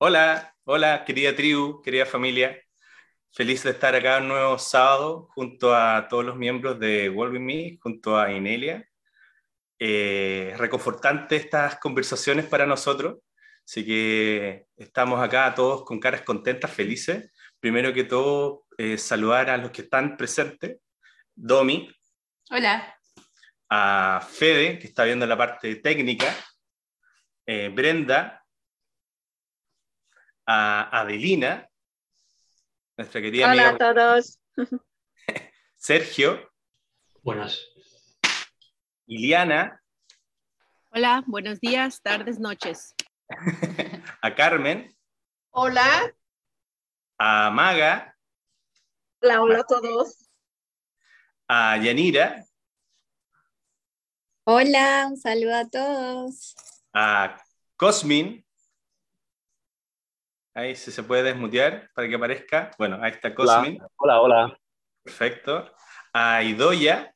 Hola, hola, querida tribu, querida familia. Feliz de estar acá un nuevo sábado junto a todos los miembros de World With Me, junto a Inelia. Eh, reconfortante estas conversaciones para nosotros, así que estamos acá todos con caras contentas, felices. Primero que todo, eh, saludar a los que están presentes. Domi. Hola. A Fede, que está viendo la parte técnica. Eh, Brenda, a Adelina, nuestra querida Hola a todos. Sergio. Buenas. Iliana. Hola, buenos días, tardes, noches. a Carmen. Hola. A Maga. Hola, hola a todos. A Yanira. Hola, un saludo a todos. A Cosmin. Ahí si se puede desmutear para que aparezca. Bueno, ahí está Cosmin. Hola, hola. Perfecto. A Idoya.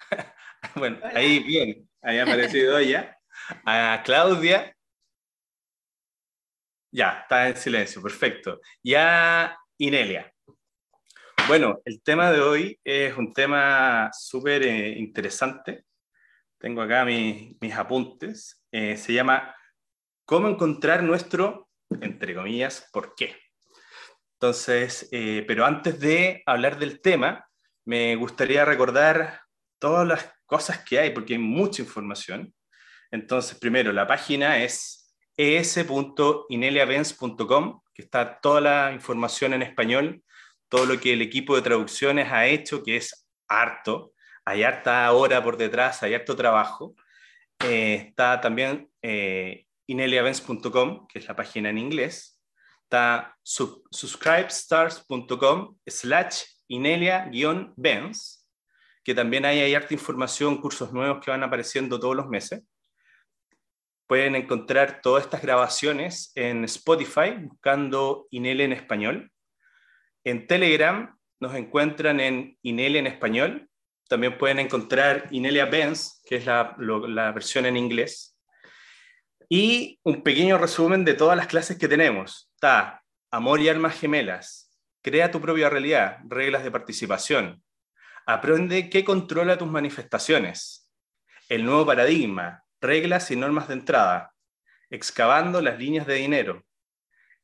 bueno, ahí bien. Ahí apareció Idoya. A Claudia. Ya, está en silencio, perfecto. Y a Inelia. Bueno, el tema de hoy es un tema súper eh, interesante. Tengo acá mis, mis apuntes. Eh, se llama cómo encontrar nuestro, entre comillas, por qué. Entonces, eh, pero antes de hablar del tema, me gustaría recordar todas las cosas que hay, porque hay mucha información. Entonces, primero, la página es es.ineliavens.com, que está toda la información en español, todo lo que el equipo de traducciones ha hecho, que es harto, hay harta hora por detrás, hay harto trabajo. Eh, está también eh, ineliavents.com, que es la página en inglés. Está subscribestars.com slash inelia-vents, que también hay, hay harta información, cursos nuevos que van apareciendo todos los meses. Pueden encontrar todas estas grabaciones en Spotify buscando Inelia en español. En Telegram nos encuentran en Inelia en español. También pueden encontrar Inelia Benz, que es la versión en inglés y un pequeño resumen de todas las clases que tenemos. Está Amor y Almas Gemelas, Crea tu propia realidad, reglas de participación, Aprende qué controla tus manifestaciones, El nuevo paradigma, reglas y normas de entrada, Excavando las líneas de dinero,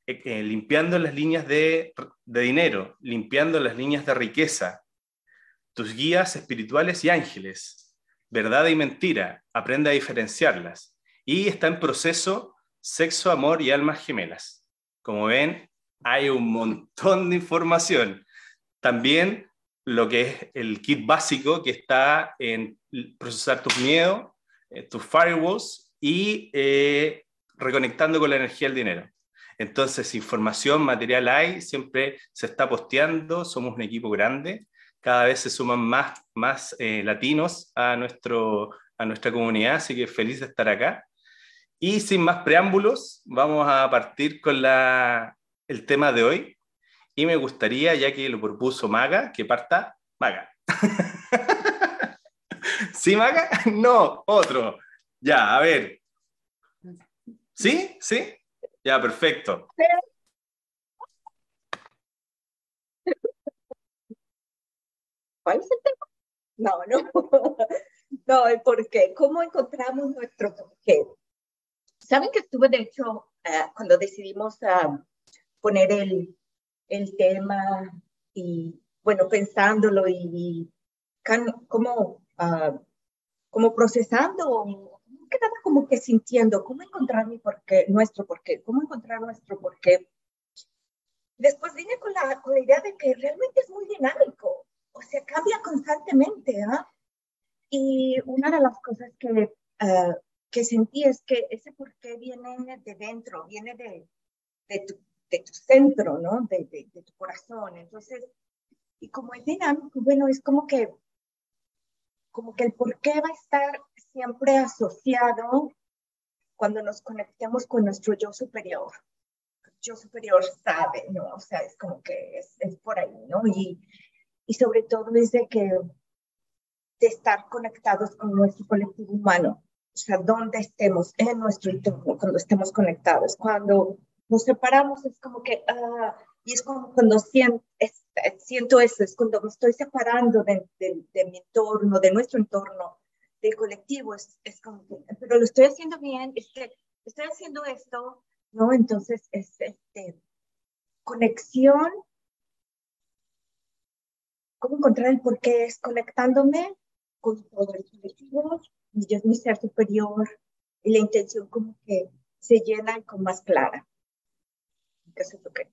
eh, eh, limpiando las líneas de, de dinero, limpiando las líneas de riqueza, tus guías espirituales y ángeles, verdad y mentira, aprende a diferenciarlas y está en proceso Sexo, Amor y Almas Gemelas. Como ven, hay un montón de información. También lo que es el kit básico que está en procesar tus miedos, eh, tus firewalls y eh, reconectando con la energía del dinero. Entonces, información, material hay, siempre se está posteando, somos un equipo grande, cada vez se suman más, más eh, latinos a, nuestro, a nuestra comunidad, así que feliz de estar acá. Y sin más preámbulos, vamos a partir con la, el tema de hoy. Y me gustaría, ya que lo propuso Maga, que parta Maga. ¿Sí, Maga? No, otro. Ya, a ver. ¿Sí? ¿Sí? Ya, perfecto. ¿Cuál es el tema? No, no. No, ¿por qué? ¿Cómo encontramos nuestro porqué? Saben que estuve, de hecho, uh, cuando decidimos uh, poner el, el, tema y, bueno, pensándolo y, y como, uh, como procesando, quedaba como que sintiendo, cómo encontrar mi porqué, nuestro porqué, cómo encontrar nuestro porqué. Después vine con la, con la idea de que realmente es muy dinámico, o sea, cambia constantemente, ¿ah? Y una de las cosas que que sentí es que ese por qué viene de dentro, viene de, de, tu, de tu, centro, ¿no? De, de, de, tu corazón. Entonces, y como es dinámico, bueno, es como que, como que el por qué va a estar siempre asociado cuando nos conectemos con nuestro yo superior. yo superior sabe, ¿no? O sea, es como que es, es por ahí, ¿no? Y, y sobre todo es de que de estar conectados con nuestro colectivo humano sea, dónde estemos en nuestro entorno, cuando estemos conectados. Cuando nos separamos es como que, ah, y es como cuando siento, siento eso, es cuando me estoy separando de, de, mi entorno, de nuestro entorno, del colectivo, es, es como que, pero lo estoy haciendo bien, es que estoy haciendo esto, ¿no? Entonces, es este, conexión. ¿Cómo encontrar el por qué es conectándome con todo el colectivo? Y yo es mi ser superior y la intención como que se llena con más clara. Eso es lo que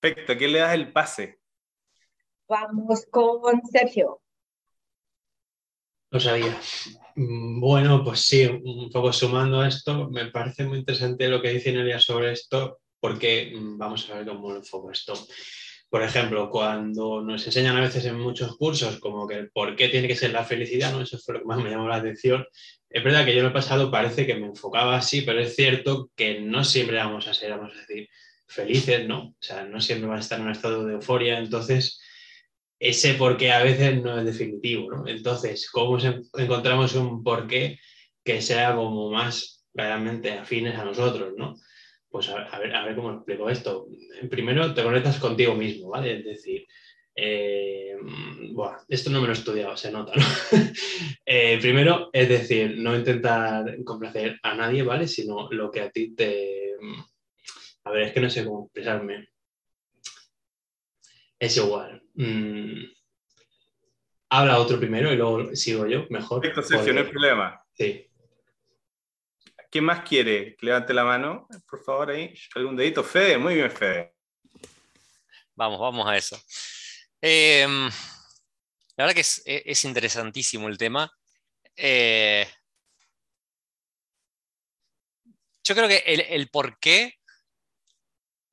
Perfecto, ¿a quién le das el pase? Vamos con Sergio. Lo sabía. Bueno, pues sí, un poco sumando a esto, me parece muy interesante lo que dice Nelia sobre esto, porque mm, vamos a ver cómo lo enfoco esto. Por ejemplo, cuando nos enseñan a veces en muchos cursos como que por qué tiene que ser la felicidad, ¿no? Eso fue lo que más me llamó la atención. Es verdad que yo en el pasado parece que me enfocaba así, pero es cierto que no siempre vamos a ser, vamos a decir, felices, ¿no? O sea, no siempre vas a estar en un estado de euforia, entonces ese por qué a veces no es definitivo, ¿no? Entonces, ¿cómo encontramos un porqué que sea como más realmente afines a nosotros, ¿no? Pues a, ver, a ver cómo explico esto. Primero te conectas contigo mismo, ¿vale? Es decir, eh, esto no me lo he estudiado, se nota, ¿no? Eh, primero, es decir, no intentar complacer a nadie, ¿vale? Sino lo que a ti te... A ver, es que no sé cómo expresarme. Es igual. Mm, habla otro primero y luego sigo yo, mejor. Esto no hay problema. Sí. ¿Quién más quiere? Levante la mano, por favor, ahí. ¿Algún dedito? Fede, muy bien, Fede. Vamos, vamos a eso. Em, la verdad que es, interesantísimo el tema. Eh, yo creo que el, por qué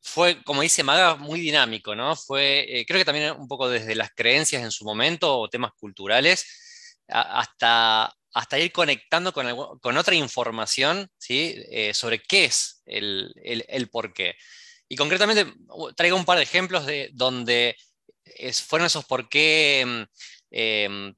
fue, como dice Maga, muy dinámico, ¿no? Fue, eh, creo que también un poco desde las creencias en su momento o temas culturales hasta, hasta ir conectando con, otra información ¿sí? Eh, sobre qué es el, el, por qué. Y concretamente traigo un par de ejemplos de donde fueron esos por qué, em,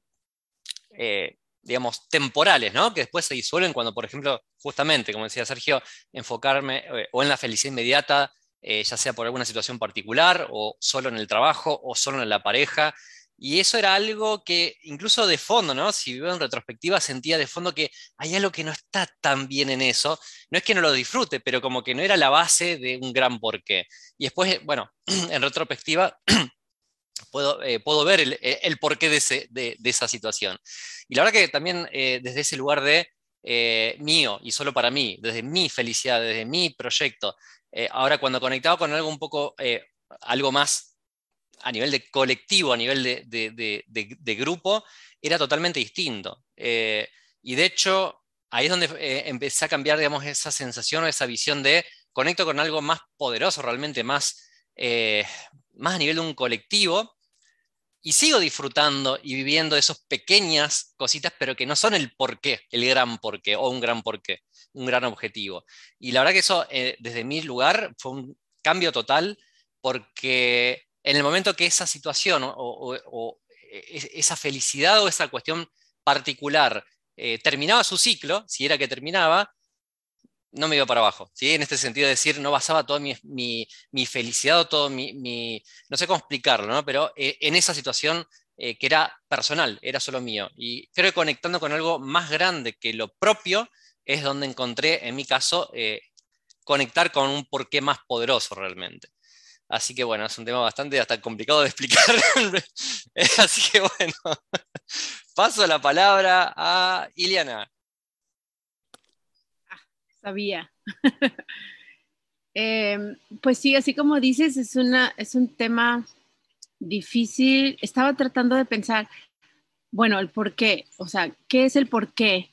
eh, digamos, temporales, ¿no? Que después se disuelven cuando, por ejemplo, justamente, como decía Sergio, enfocarme eh, o en la felicidad inmediata, ya sea por alguna situación particular, o solo en el trabajo, o solo en la pareja, y eso era algo que incluso de fondo, ¿no? Si vivo en retrospectiva, sentía de fondo que hay algo que no está tan bien en eso. No es que no lo disfrute, pero como que no era la base de un gran porqué. Y después, bueno, en retrospectiva, puedo, eh, puedo ver el, el porqué de, esa situación. Y la verdad que también eh, desde ese lugar de eh, mío y solo para mí, desde mi felicidad, desde mi proyecto, ahora cuando conectaba con algo un poco, algo más a nivel de colectivo, a nivel de, grupo, era totalmente distinto. Eh, y de hecho, ahí es donde eh, empecé a cambiar, digamos, esa sensación o esa visión de conecto con algo más poderoso, realmente más, eh, más a nivel de un colectivo, y sigo disfrutando y viviendo esas pequeñas cositas, pero que no son el porqué, el gran porqué o un gran porqué, un gran objetivo. Y la verdad que eso, desde mi lugar, fue un cambio total, porque en el momento que esa situación o, e, esa felicidad o esa cuestión particular eh, terminaba su ciclo, si era que terminaba, no me iba para abajo. ¿sí? En este sentido de decir, no basaba toda mi, felicidad o todo mi, no sé cómo explicarlo, pero eh, en esa situación eh, que era personal, era solo mío. Y creo que conectando con algo más grande que lo propio es donde encontré, en mi caso, conectar con un porqué más poderoso realmente. Así que bueno, es un tema bastante hasta complicado de explicar. Así que bueno, paso la palabra a Iliana. Ah, sabía. Em, pues sí, así como dices, es, una, es un tema difícil. Estaba tratando de pensar, bueno, el por qué, o sea, ¿qué es el por qué?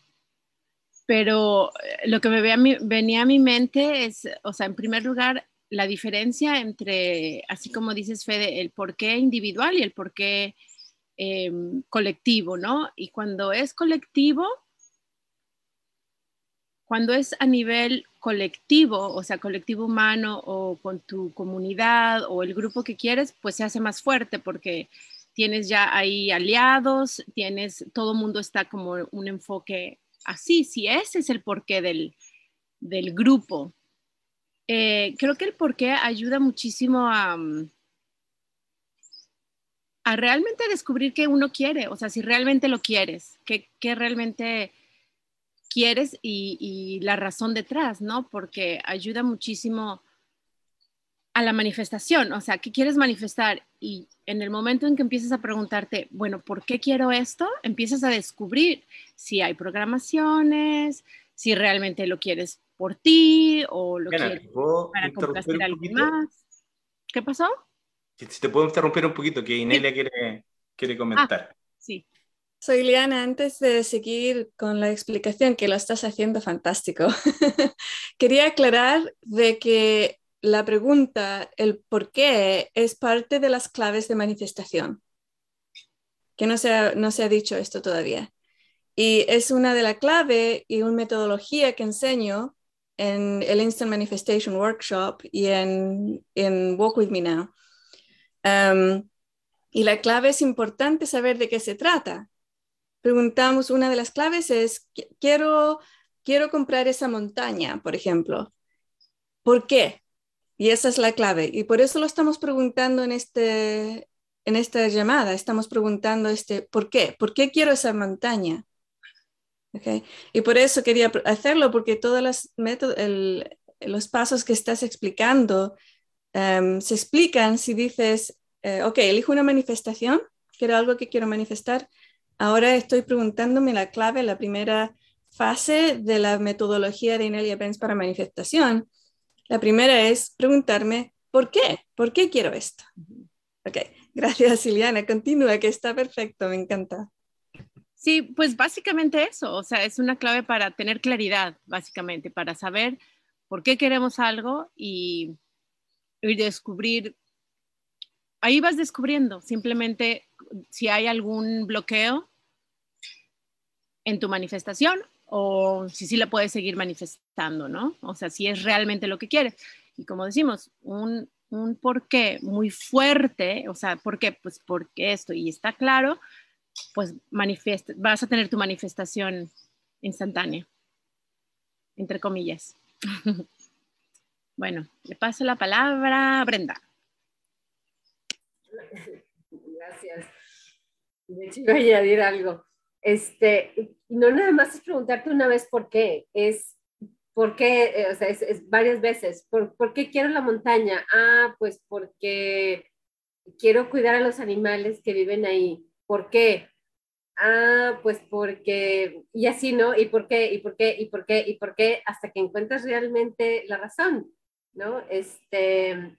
Pero eh, lo que me venía a mi mente es, o sea, en primer lugar, la diferencia entre, así como dices, Fede, el porqué individual y el porqué em, colectivo, ¿no? Y cuando es colectivo, cuando es a nivel colectivo, o sea, colectivo humano o con tu comunidad o el grupo que quieres, pues se hace más fuerte porque tienes ya ahí aliados, tienes, todo mundo está como un enfoque así, si ese es el porqué del, del grupo. Eh, creo que el porqué ayuda muchísimo a, mm, a realmente descubrir qué uno quiere, o sea, si realmente lo quieres, qué, qué realmente quieres y, y, la razón detrás, ¿no? Porque ayuda muchísimo a la manifestación, o sea, ¿qué quieres manifestar? Y en el momento en que empiezas a preguntarte, bueno, ¿por qué quiero esto? Empiezas a descubrir si hay programaciones, si realmente lo quieres por ti o lo quieres para complacer a alguien más. ¿Qué pasó? Si te puedo interrumpir un poquito, que Inelia quiere, quiere comentar. Ah, sí. Soy Liana, antes de seguir con la explicación, que lo estás haciendo fantástico, quería aclarar de que la pregunta, el por qué, es parte de las claves de manifestación, que no se ha, no se ha dicho esto todavía. Y es una de las claves y una metodología que enseño en el Instant Manifestation Workshop y en, en Walk With Me Now. Um, y la clave es importante saber de qué se trata. Preguntamos, una de las claves es, quiero, quiero comprar esa montaña, por ejemplo. ¿Por qué? Y esa es la clave. Y por eso lo estamos preguntando en, este, en esta llamada. Estamos preguntando, este, ¿por qué? ¿Por qué quiero esa montaña? Okay. Y por eso quería hacerlo, porque todos los, métodos, los pasos que estás explicando Em, se explican si dices, eh, ok, elijo una manifestación, que era algo que quiero manifestar, ahora estoy preguntándome la clave, la primera fase de la metodología de Inelia Benz para manifestación. La primera es preguntarme, ¿por qué? ¿Por qué quiero esto? Ok, gracias Ileana, continúa, que está perfecto, me encanta. Sí, pues básicamente eso, o sea, es una clave para tener claridad, básicamente, para saber por qué queremos algo y descubrir, ahí vas descubriendo simplemente si hay algún bloqueo en tu manifestación o si sí la puedes seguir manifestando, ¿no? O sea, si es realmente lo que quieres. Y como decimos, un, un porqué muy fuerte, o sea, ¿por qué? Pues porque esto, y está claro, pues vas a tener tu manifestación instantánea, entre comillas. Bueno, le paso la palabra a Brenda. Gracias. De hecho, a añadir algo. Este, no nada más es preguntarte una vez por qué, es por qué, eh, o sea, es, varias veces. ¿Por, ¿Por, qué quiero la montaña? Ah, pues porque quiero cuidar a los animales que viven ahí. ¿Por qué? Ah, pues porque, y así, ¿no? ¿Y por qué? ¿Y por qué? ¿Y por qué? ¿Y por qué? Hasta que encuentras realmente la razón. ¿no? Este,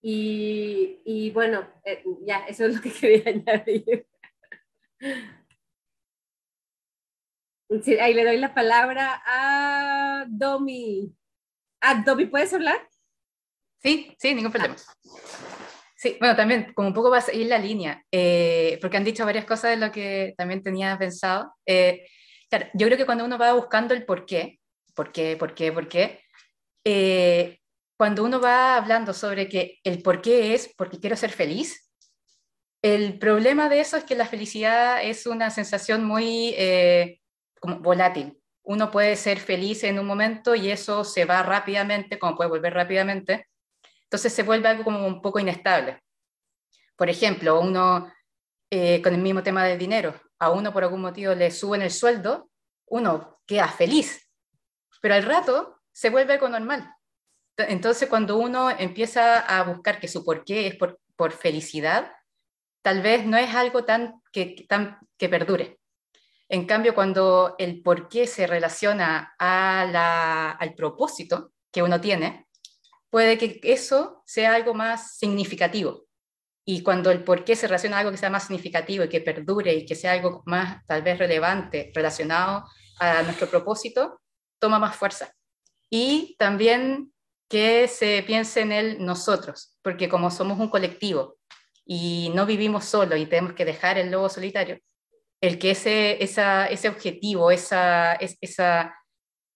y, y bueno, eh, ya, eso es lo que quería añadir. Sí, ahí le doy la palabra a Domi. Ah, Domi, ¿puedes hablar? Sí, sí, ningún problema. Sí, bueno, también como un poco va a seguir la línea, eh, porque han dicho varias cosas de lo que también tenía pensado. Eh, claro, yo creo que cuando uno va buscando el por qué, por qué, por qué, por qué, eh, cuando uno va hablando sobre que el por qué es porque quiero ser feliz, el problema de eso es que la felicidad es una sensación muy eh, volátil. Uno puede ser feliz en un momento y eso se va rápidamente, como puede volver rápidamente. Entonces se vuelve algo como un poco inestable. Por ejemplo, uno eh, con el mismo tema del dinero, a uno por algún motivo le suben el sueldo, uno queda feliz, pero al rato se vuelve algo normal. Entonces, cuando uno empieza a buscar que su porqué es por, por felicidad, tal vez no es algo tan que, tan que perdure. En cambio, cuando el porqué se relaciona a al propósito que uno tiene, puede que eso sea algo más significativo. Y cuando el porqué se relaciona a algo que sea más significativo y que perdure y que sea algo más tal vez relevante relacionado a nuestro propósito, toma más fuerza y también que se piense en él nosotros, porque como somos un colectivo y no vivimos solo y tenemos que dejar el lobo solitario, el que ese, esa, ese objetivo, esa, esa,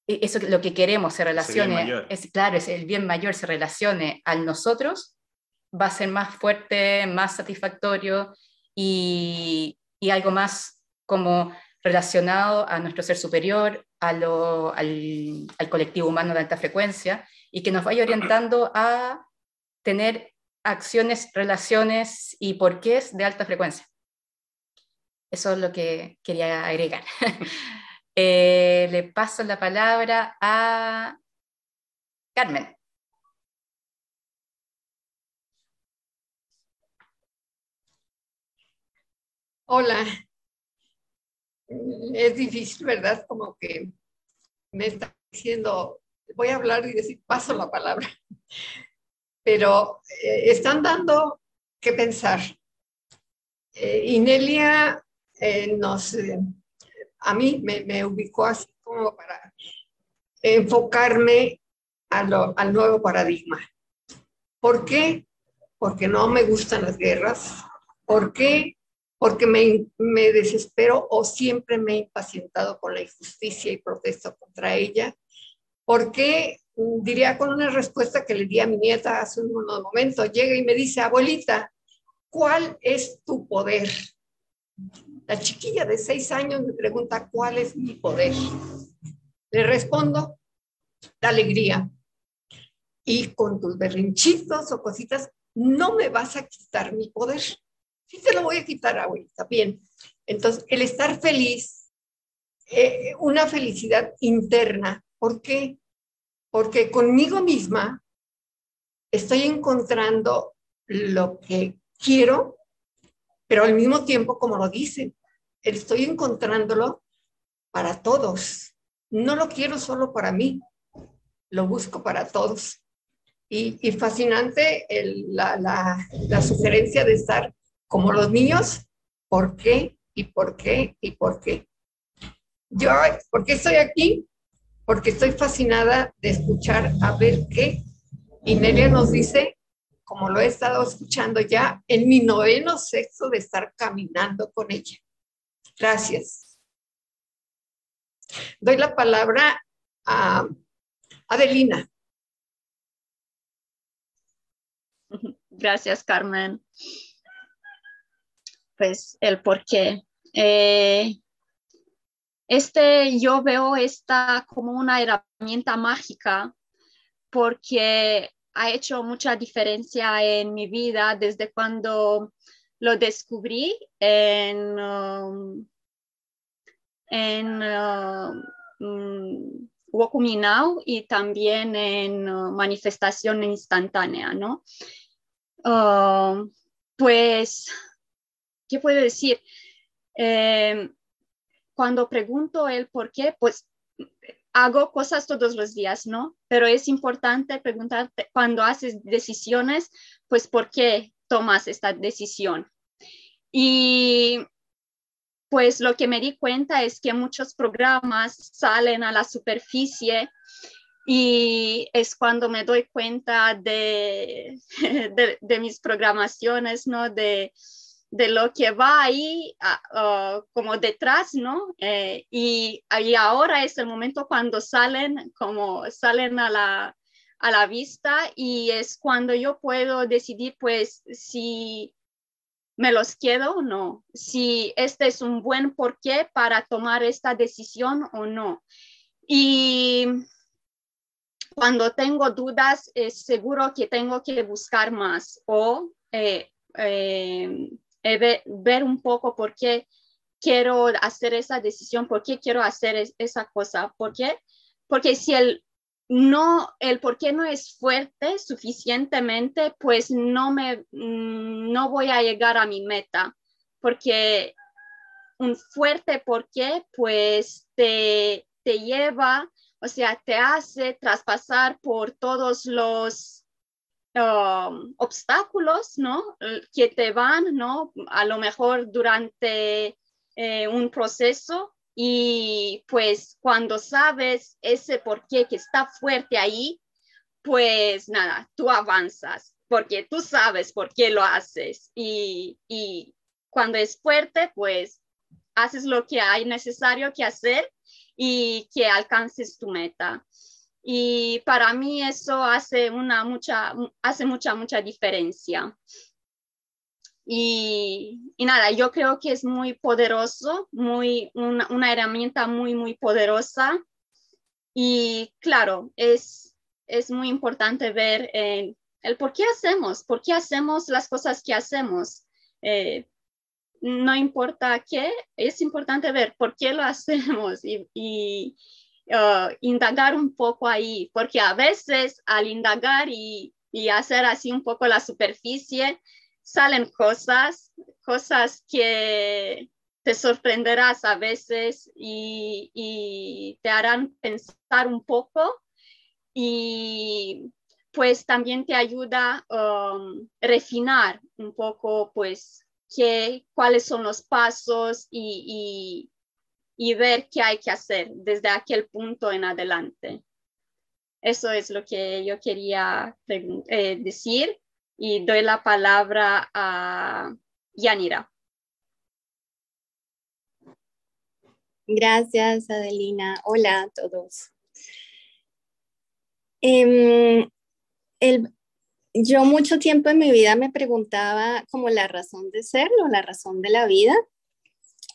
eso lo que queremos se relacione, es, claro, es el bien mayor se relacione al nosotros, va a ser más fuerte, más satisfactorio y, y algo más como relacionado a nuestro ser superior, a lo, al, al, colectivo humano de alta frecuencia y que nos vaya orientando a tener acciones, relaciones y porqués de alta frecuencia. Eso es lo que quería agregar. eh, le paso la palabra a Carmen. Hola. Es difícil, ¿verdad? Como que me está diciendo, voy a hablar y decir, paso la palabra. Pero eh, están dando que pensar. Eh, Inelia eh, nos, a mí me, ubicó así como para enfocarme al nuevo paradigma. ¿Por qué? Porque no me gustan las guerras. ¿Por qué? porque me, desespero o siempre me he impacientado con la injusticia y protesto contra ella, porque diría con una respuesta que le di a mi nieta hace un momento, llega y me dice, abuelita, ¿cuál es tu poder? La chiquilla de seis años me pregunta, ¿cuál es mi poder? Le respondo, la alegría. Y con tus berrinchitos o cositas, no me vas a quitar mi poder sí te lo voy a quitar, abuelita. Bien. Entonces, el estar feliz, eh, una felicidad interna. ¿Por qué? Porque conmigo misma estoy encontrando lo que quiero, pero al mismo tiempo, como lo dicen, estoy encontrándolo para todos. No lo quiero solo para mí, lo busco para todos. Y, fascinante la, la, sugerencia de estar como los niños, ¿por qué? ¿Y por qué? ¿Y por qué? Yo, ¿por qué estoy aquí? Porque estoy fascinada de escuchar a ver qué. Y Nelia nos dice, como lo he estado escuchando ya, en mi noveno sexo de estar caminando con ella. Gracias. Doy la palabra a Adelina. Gracias, Carmen pues el por qué. Eh, este, yo veo esta como una herramienta mágica porque ha hecho mucha diferencia en mi vida desde cuando lo descubrí en, um, en um, Now y también en uh, manifestación instantánea, ¿no? Uh, pues ¿qué puede decir? Eh, cuando pregunto el por qué, pues hago cosas todos los días, ¿no? Pero es importante preguntarte cuando haces decisiones, pues por qué tomas esta decisión. Y pues lo que me di cuenta es que muchos programas salen a la superficie y es cuando me doy cuenta de, de, mis programaciones, ¿no? De, de lo que va ahí como detrás, ¿no? Eh, y, y, ahora es el momento cuando salen, como salen a la, a la vista y es cuando yo puedo decidir, pues, si me los quedo o no, si este es un buen porqué para tomar esta decisión o no. Y cuando tengo dudas, es seguro que tengo que buscar más o eh, eh, eh, ver, un poco por qué quiero hacer esa decisión, por qué quiero hacer esa cosa, por qué, porque si el no, el por qué no es fuerte suficientemente, pues no me, mm, no voy a llegar a mi meta, porque un fuerte por qué, pues te, te lleva, o sea, te hace traspasar por todos los Um, obstáculos, ¿no? Que te van, ¿no? A lo mejor durante eh, un proceso y pues cuando sabes ese por qué que está fuerte ahí, pues nada, tú avanzas porque tú sabes por qué lo haces y, y cuando es fuerte, pues haces lo que hay necesario que hacer y que alcances tu meta. Y para mí eso hace, una mucha, hace mucha, mucha diferencia. Y, y, nada, yo creo que es muy poderoso, muy, una, una herramienta muy, muy poderosa. Y claro, es, es muy importante ver el, el, por qué hacemos, por qué hacemos las cosas que hacemos. Eh, no importa qué, es importante ver por qué lo hacemos y, y uh, indagar un poco ahí, porque a veces al indagar y, y hacer así un poco la superficie, salen cosas, cosas que te sorprenderás a veces y, y, te harán pensar un poco y pues también te ayuda a um, refinar un poco pues qué, cuáles son los pasos y, y, ver qué hay que hacer desde aquel punto en adelante. Eso es lo que yo quería eh, decir y doy la palabra a Yanira. Gracias, Adelina. Hola a todos. Eh, el, yo mucho tiempo en mi vida me preguntaba como la razón de serlo, la razón de la vida.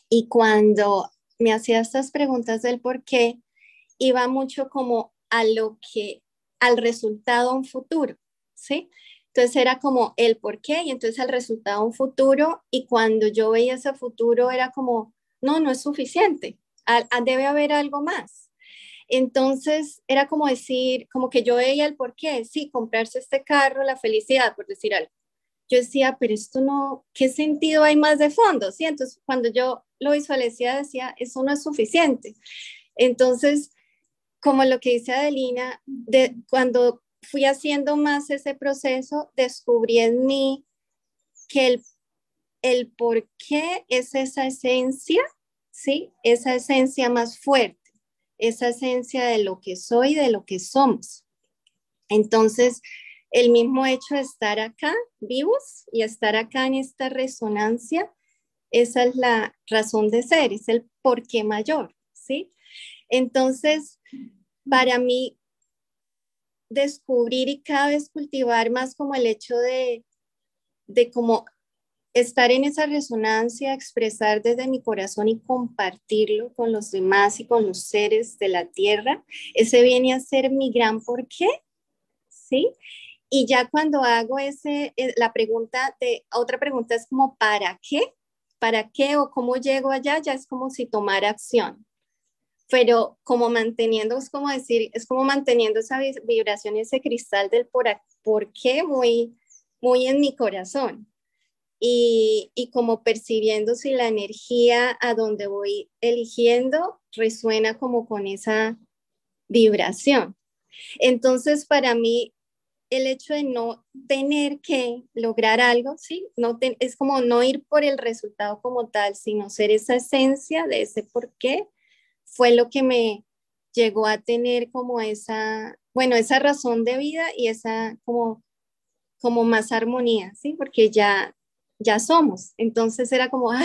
Y cuando me hacía estas preguntas del por qué, iba mucho como a lo que, al resultado un futuro, ¿sí? Entonces era como el por qué y entonces el resultado un futuro y cuando yo veía ese futuro era como, no, no es suficiente, debe haber algo más. Entonces era como decir, como que yo veía el por qué, sí, comprarse este carro, la felicidad, por decir algo. Yo decía, pero esto no, ¿qué sentido hay más de fondo? Sí, entonces cuando yo lo visualizaba decía, eso no es suficiente. Entonces, como lo que dice Adelina, de, cuando fui haciendo más ese proceso, descubrí en mí que el, el por qué es esa esencia, ¿sí? Esa esencia más fuerte, esa esencia de lo que soy, de lo que somos. Entonces, el mismo hecho de estar acá vivos y estar acá en esta resonancia, esa es la razón de ser, es el por qué mayor, ¿sí? Entonces, para mí, descubrir y cada vez cultivar más como el hecho de, de como estar en esa resonancia, expresar desde mi corazón y compartirlo con los demás y con los seres de la tierra, ese viene a ser mi gran por qué, ¿sí? Y ya cuando hago ese, eh, la pregunta de, otra pregunta es como, ¿para qué? ¿Para qué o cómo llego allá? Ya es como si tomara acción pero como manteniendo, es como decir, es como manteniendo esa vibración, ese cristal del por, por qué muy, muy en mi corazón. Y, y, como percibiendo si la energía a donde voy eligiendo resuena como con esa vibración. Entonces, para mí, el hecho de no tener que lograr algo, ¿sí? No es como no ir por el resultado como tal, sino ser esa esencia de ese por qué fue lo que me llegó a tener como esa, bueno, esa razón de vida y esa como, como más armonía, ¿sí? Porque ya, ya somos. Entonces era como, ah,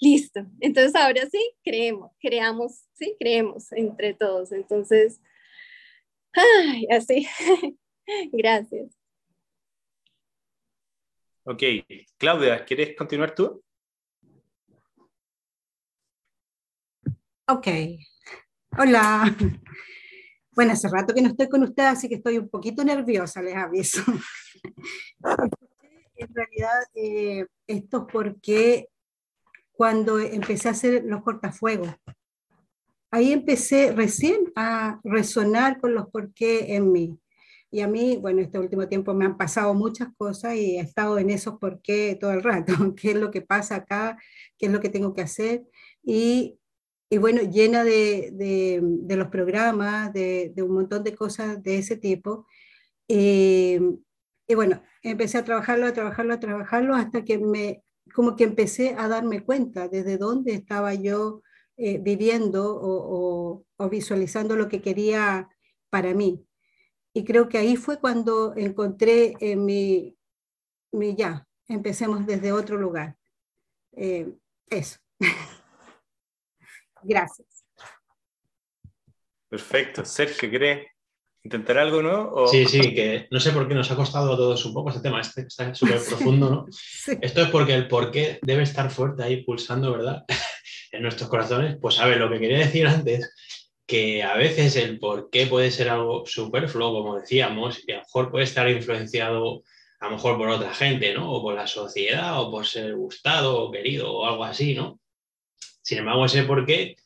listo. Entonces ahora sí, creemos, creamos, sí, creemos entre todos. Entonces, ay, así. Gracias. Ok, Claudia, ¿quieres continuar tú? Ok. Hola. Bueno, hace rato que no estoy con ustedes, así que estoy un poquito nerviosa, les aviso. en realidad, eh, esto es porque cuando empecé a hacer los cortafuegos, ahí empecé recién a resonar con los por qué en mí. Y a mí, bueno, este último tiempo me han pasado muchas cosas y he estado en esos por qué todo el rato, qué es lo que pasa acá, qué es lo que tengo que hacer. Y y bueno, llena de, de, los programas, de, de, un montón de cosas de ese tipo. Eh, y bueno, empecé a trabajarlo, a trabajarlo, a trabajarlo, hasta que me, como que empecé a darme cuenta desde dónde estaba yo eh, viviendo o, o, visualizando lo que quería para mí. Y creo que ahí fue cuando encontré en mi, mi ya, empecemos desde otro lugar. Eh, eso. Gracias. Perfecto. Sergio, ¿quieres intentar algo nuevo? Sí, sí, que no sé por qué nos ha costado a todos un poco este tema, este está súper profundo, ¿no? Esto es porque el por qué debe estar fuerte ahí pulsando, ¿verdad? en nuestros corazones. Pues a ver, lo que quería decir antes, que a veces el por qué puede ser algo superfluo, como decíamos, y a lo mejor puede estar influenciado a lo mejor por otra gente, ¿no? O por la sociedad, o por ser gustado o querido, o algo así, ¿no? Sin embargo, ese por qué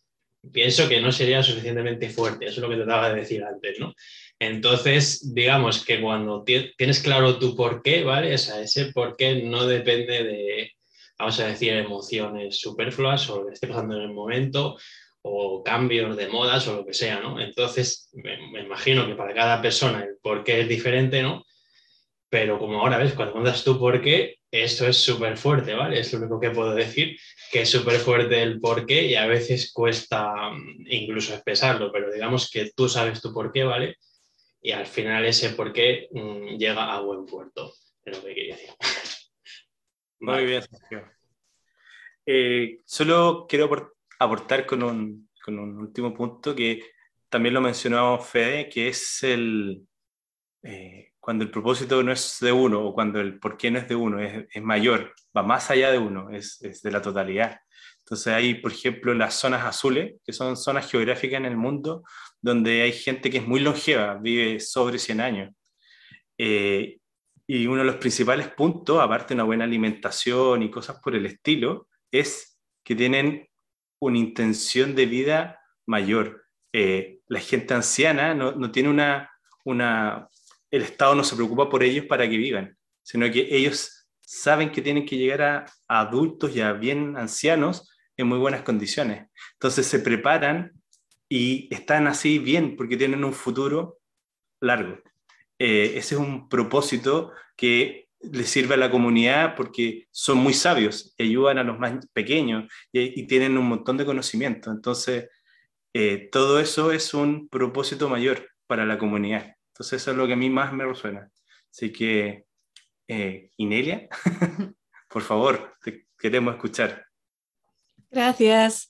pienso que no sería suficientemente fuerte, eso es lo que trataba de decir antes, ¿no? Entonces, digamos que cuando tienes claro tu por qué, ¿vale? Ese por qué no depende de, vamos a decir, emociones superfluas o lo que esté pasando en el momento o cambios de modas o lo que sea, ¿no? Entonces, me, imagino que para cada persona el por qué es diferente, ¿no? Pero como ahora ves, cuando mandas tu por qué, esto es súper fuerte, ¿vale? Es lo único que puedo decir, que es súper fuerte el por qué y a veces cuesta mm, incluso expresarlo, pero digamos que tú sabes tu por qué, ¿vale? Y al final ese por qué mm, llega a buen puerto, es lo que quería decir. Muy bien, Sergio. Eh, solo quiero aportar con un, con un, último punto que también lo mencionó Fede, que es el eh, cuando el propósito no es de uno o cuando el por qué no es de uno, es, es mayor, va más allá de uno, es, es, de la totalidad. Entonces hay, por ejemplo, las zonas azules, que son zonas geográficas en el mundo donde hay gente que es muy longeva, vive sobre 100 años. Eh, y uno de los principales puntos, aparte de una buena alimentación y cosas por el estilo, es que tienen una intención de vida mayor. Eh, la gente anciana no, no tiene una, una, el Estado no se preocupa por ellos para que vivan, sino que ellos saben que tienen que llegar a, adultos ya bien ancianos en muy buenas condiciones. Entonces se preparan y están así bien porque tienen un futuro largo. Eh, ese es un propósito que les sirve a la comunidad porque son muy sabios y ayudan a los más pequeños y, tienen un montón de conocimiento. Entonces, eh, todo eso es un propósito mayor para la comunidad. Entonces, eso es lo que a mí más me resuena. Así que, eh, Inelia, por favor, te queremos escuchar. Gracias.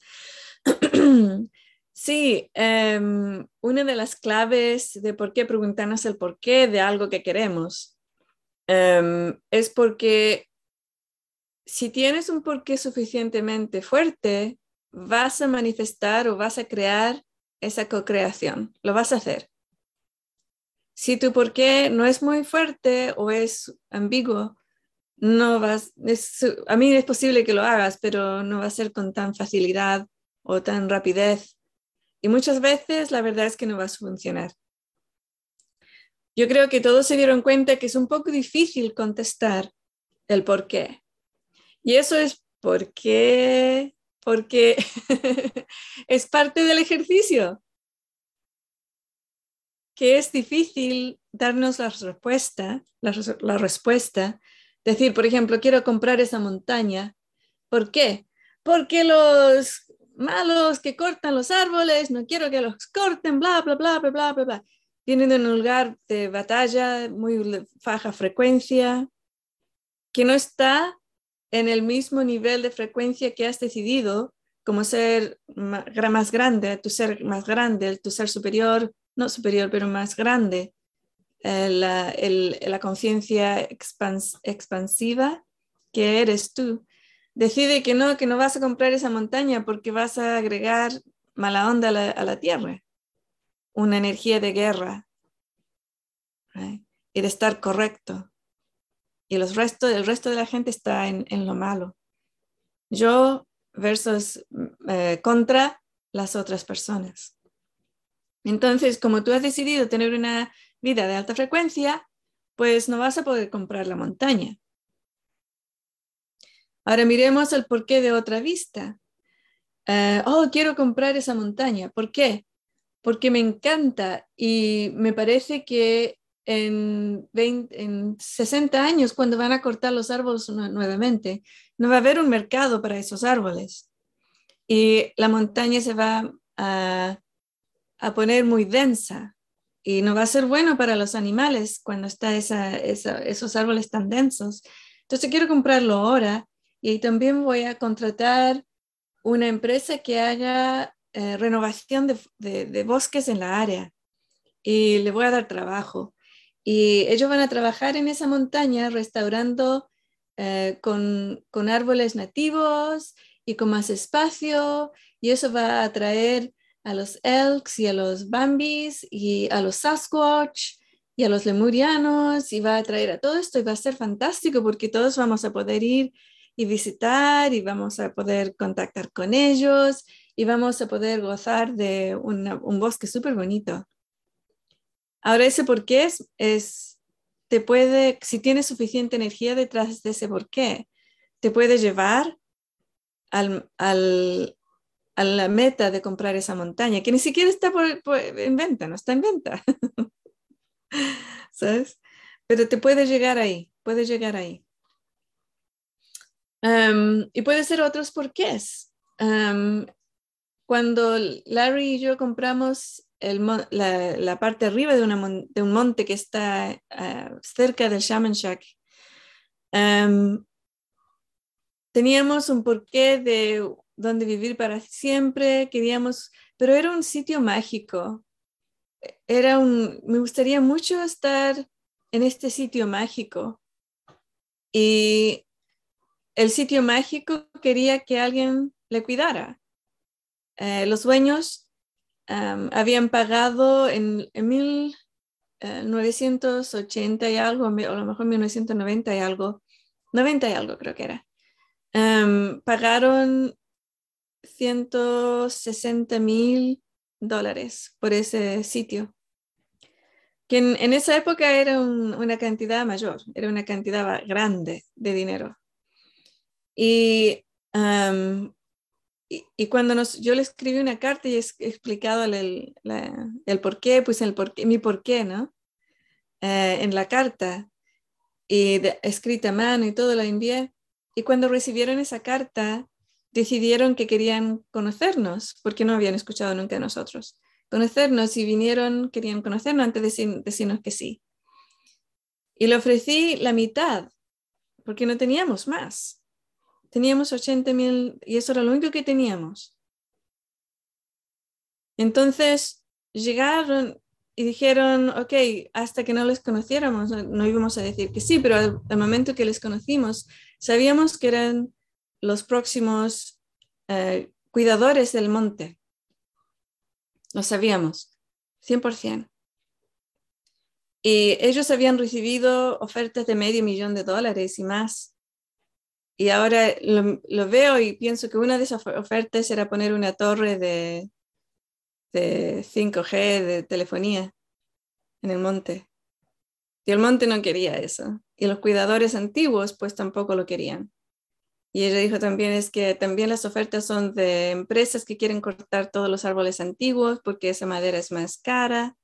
Sí, em, una de las claves de por qué preguntarnos el por qué de algo que queremos em, es porque si tienes un porqué suficientemente fuerte, vas a manifestar o vas a crear esa co-creación, lo vas a hacer. Si tu porqué no es muy fuerte o es ambiguo, no vas, a mí es posible que lo hagas, pero no va a ser con tan facilidad o tan rapidez y muchas veces la verdad es que no va a funcionar. Yo creo que todos se dieron cuenta que es un poco difícil contestar el por qué. Y eso es porque, porque es parte del ejercicio, que es difícil darnos la respuesta, la, la respuesta, decir, por ejemplo, quiero comprar esa montaña. ¿Por qué? Porque los malos que cortan los árboles, no quiero que los corten, bla, bla, bla, bla, bla, bla, bla. Vienen en un lugar de batalla, muy baja frecuencia, que no está en el mismo nivel de frecuencia que has decidido como ser más grande, tu ser más grande, tu ser superior, no superior, pero más grande, eh, la conciencia expansiva que eres tú. Decide que no, que no vas a comprar esa montaña porque vas a agregar mala onda a la, tierra, una energía de guerra y de estar correcto. Y los resto, el resto de la gente está en, lo malo. Yo versus eh, contra las otras personas. Entonces, como tú has decidido tener una vida de alta frecuencia, pues no vas a poder comprar la montaña. Ahora miremos el porqué de otra vista. Eh, oh, quiero comprar esa montaña. ¿Por qué? Porque me encanta y me parece que en, 60 años, cuando van a cortar los árboles nuevamente, no va a haber un mercado para esos árboles. Y la montaña se va a, poner muy densa y no va a ser bueno para los animales cuando están esos árboles tan densos. Entonces quiero comprarlo ahora y también voy a contratar una empresa que haga eh, renovación de, bosques en la área y le voy a dar trabajo. Y ellos van a trabajar en esa montaña restaurando eh, con, con, árboles nativos y con más espacio y eso va a atraer a los elks y a los bambis y a los sasquatch y a los lemurianos y va a atraer a todo esto y va a ser fantástico porque todos vamos a poder ir y visitar y vamos a poder contactar con ellos y vamos a poder gozar de un bosque súper bonito. Ahora ese por qué es, es te puede, si tienes suficiente energía detrás de ese porqué, te puede llevar al, al, a la meta de comprar esa montaña, que ni siquiera está en venta, no está en venta. ¿Sabes? Pero te puede llegar ahí, puede llegar ahí. Um, y puede ser otros porqués. Um, cuando Larry y yo compramos la, parte arriba de, un monte que está uh, cerca del Shaman Shack, um, teníamos un porqué de dónde vivir para siempre, queríamos, pero era un sitio mágico. Era un, me gustaría mucho estar en este sitio mágico. Y el sitio mágico quería que alguien le cuidara. Eh, los dueños habían pagado en, 1980 eh, y algo, o a lo mejor 1990 y algo, 90 y algo creo que era. pagaron 160 mil dólares por ese sitio, que en, esa época era una cantidad mayor, era una cantidad grande de dinero. Y y, cuando nos, yo le escribí una carta y he explicado el, el por pues el por mi por qué, ¿no? Eh, en la carta y escrita a mano y todo lo envié. Y cuando recibieron esa carta, decidieron que querían conocernos, porque no habían escuchado nunca a nosotros. Conocernos y vinieron, querían conocernos antes de decirnos que sí. Y le ofrecí la mitad, porque no teníamos más. Teníamos 80 mil y eso era lo único que teníamos. Entonces llegaron y dijeron, ok, hasta que no les conociéramos, no, íbamos a decir que sí, pero al, momento que les conocimos, sabíamos que eran los próximos eh, cuidadores del monte. Lo sabíamos, 100%. Y ellos habían recibido ofertas de medio millón de dólares y más y ahora lo, veo y pienso que una de esas ofertas era poner una torre de, de 5G, de telefonía, en el monte. Y el monte no quería eso. Y los cuidadores antiguos pues tampoco lo querían. Y ella dijo también es que también las ofertas son de empresas que quieren cortar todos los árboles antiguos porque esa madera es más cara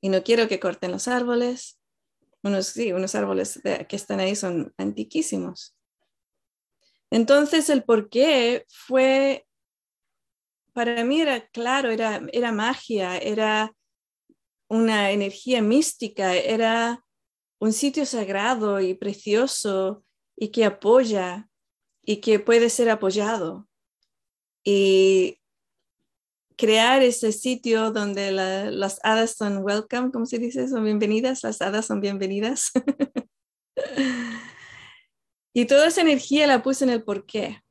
y no quiero que corten los árboles. Unos, sí, unos árboles que están ahí son antiquísimos. Entonces el por qué fue, para mí era claro, era, era magia, era una energía mística, era un sitio sagrado y precioso y que apoya y que puede ser apoyado. Y crear ese sitio donde las hadas son welcome, ¿cómo se dice? Son bienvenidas, las hadas son bienvenidas. Y toda esa energía la puse en el porqué.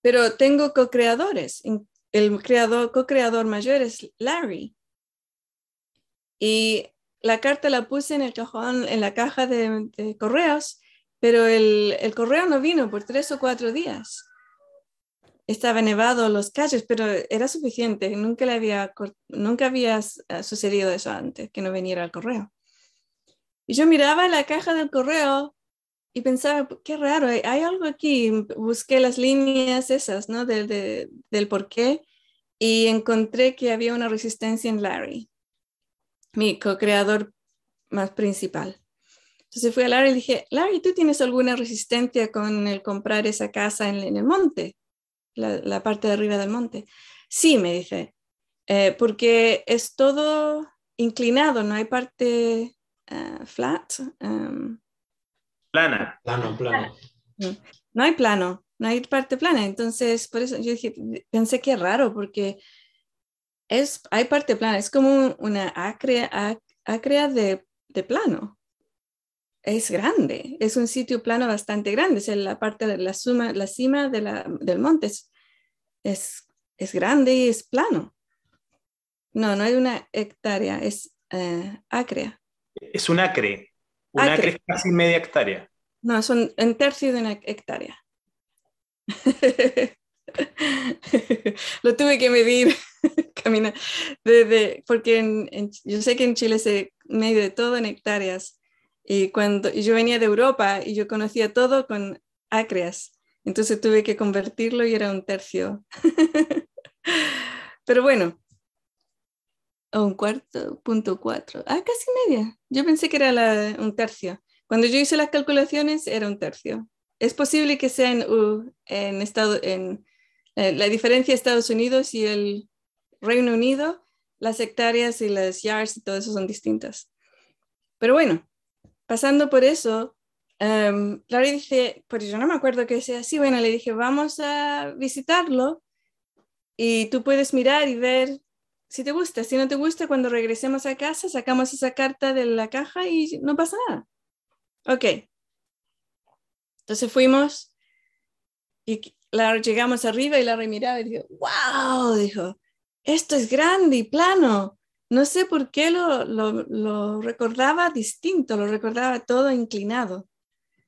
Pero tengo co-creadores. El creador, co-creador mayor es Larry. Y la carta la puse en el cajón, en la caja de, correos, pero el, el, correo no vino por tres o cuatro días. Estaba nevado los calles, pero era suficiente. Nunca, le había, nunca había sucedido eso antes, que no viniera el correo. Y yo miraba la caja del correo y pensaba, qué raro, hay, algo aquí. Busqué las líneas esas, ¿no? Del, del por qué y encontré que había una resistencia en Larry, mi co-creador más principal. Entonces fui a Larry y dije, Larry, ¿tú tienes alguna resistencia con el comprar esa casa en, el monte, la, parte de arriba del monte? Sí, me dice, eh, porque es todo inclinado, no hay parte uh, flat. Um, plana. Plano, plano. No hay plano. no hay parte plana. Entonces, por eso yo dije, pensé que es raro, porque es, hay parte plana, es como una acrea, acrea de, de plano. Es grande, es un sitio plano bastante grande, es la parte de la, suma, la cima de la, del monte, es, es, es, grande y es plano. No, no hay una hectárea, es uh, acrea. Es un acre, un acre. acre es casi media hectárea. No, son un tercio de una hectárea. Lo tuve que medir, camina, desde, porque en, en, yo sé que en Chile se mide todo en hectáreas y cuando y yo venía de Europa y yo conocía todo con acres, entonces tuve que convertirlo y era un tercio. Pero bueno, un cuarto, punto cuatro, ah, casi media. Yo pensé que era un tercio. Cuando yo hice las calculaciones era un tercio. Es posible que sea en, en, estado, en eh, la diferencia Estados Unidos y el Reino Unido, las hectáreas y las yards y todo eso son distintas. Pero bueno, pasando por eso, um, dice, pues yo no me acuerdo que sea así, bueno, le dije, vamos a visitarlo y tú puedes mirar y ver si te gusta. Si no te gusta, cuando regresemos a casa, sacamos esa carta de la caja y no pasa nada. Ok. Entonces fuimos y la, llegamos arriba y la miraba y dijo, wow, dijo, esto es grande y plano. No sé por qué lo, lo, recordaba distinto, lo recordaba todo inclinado.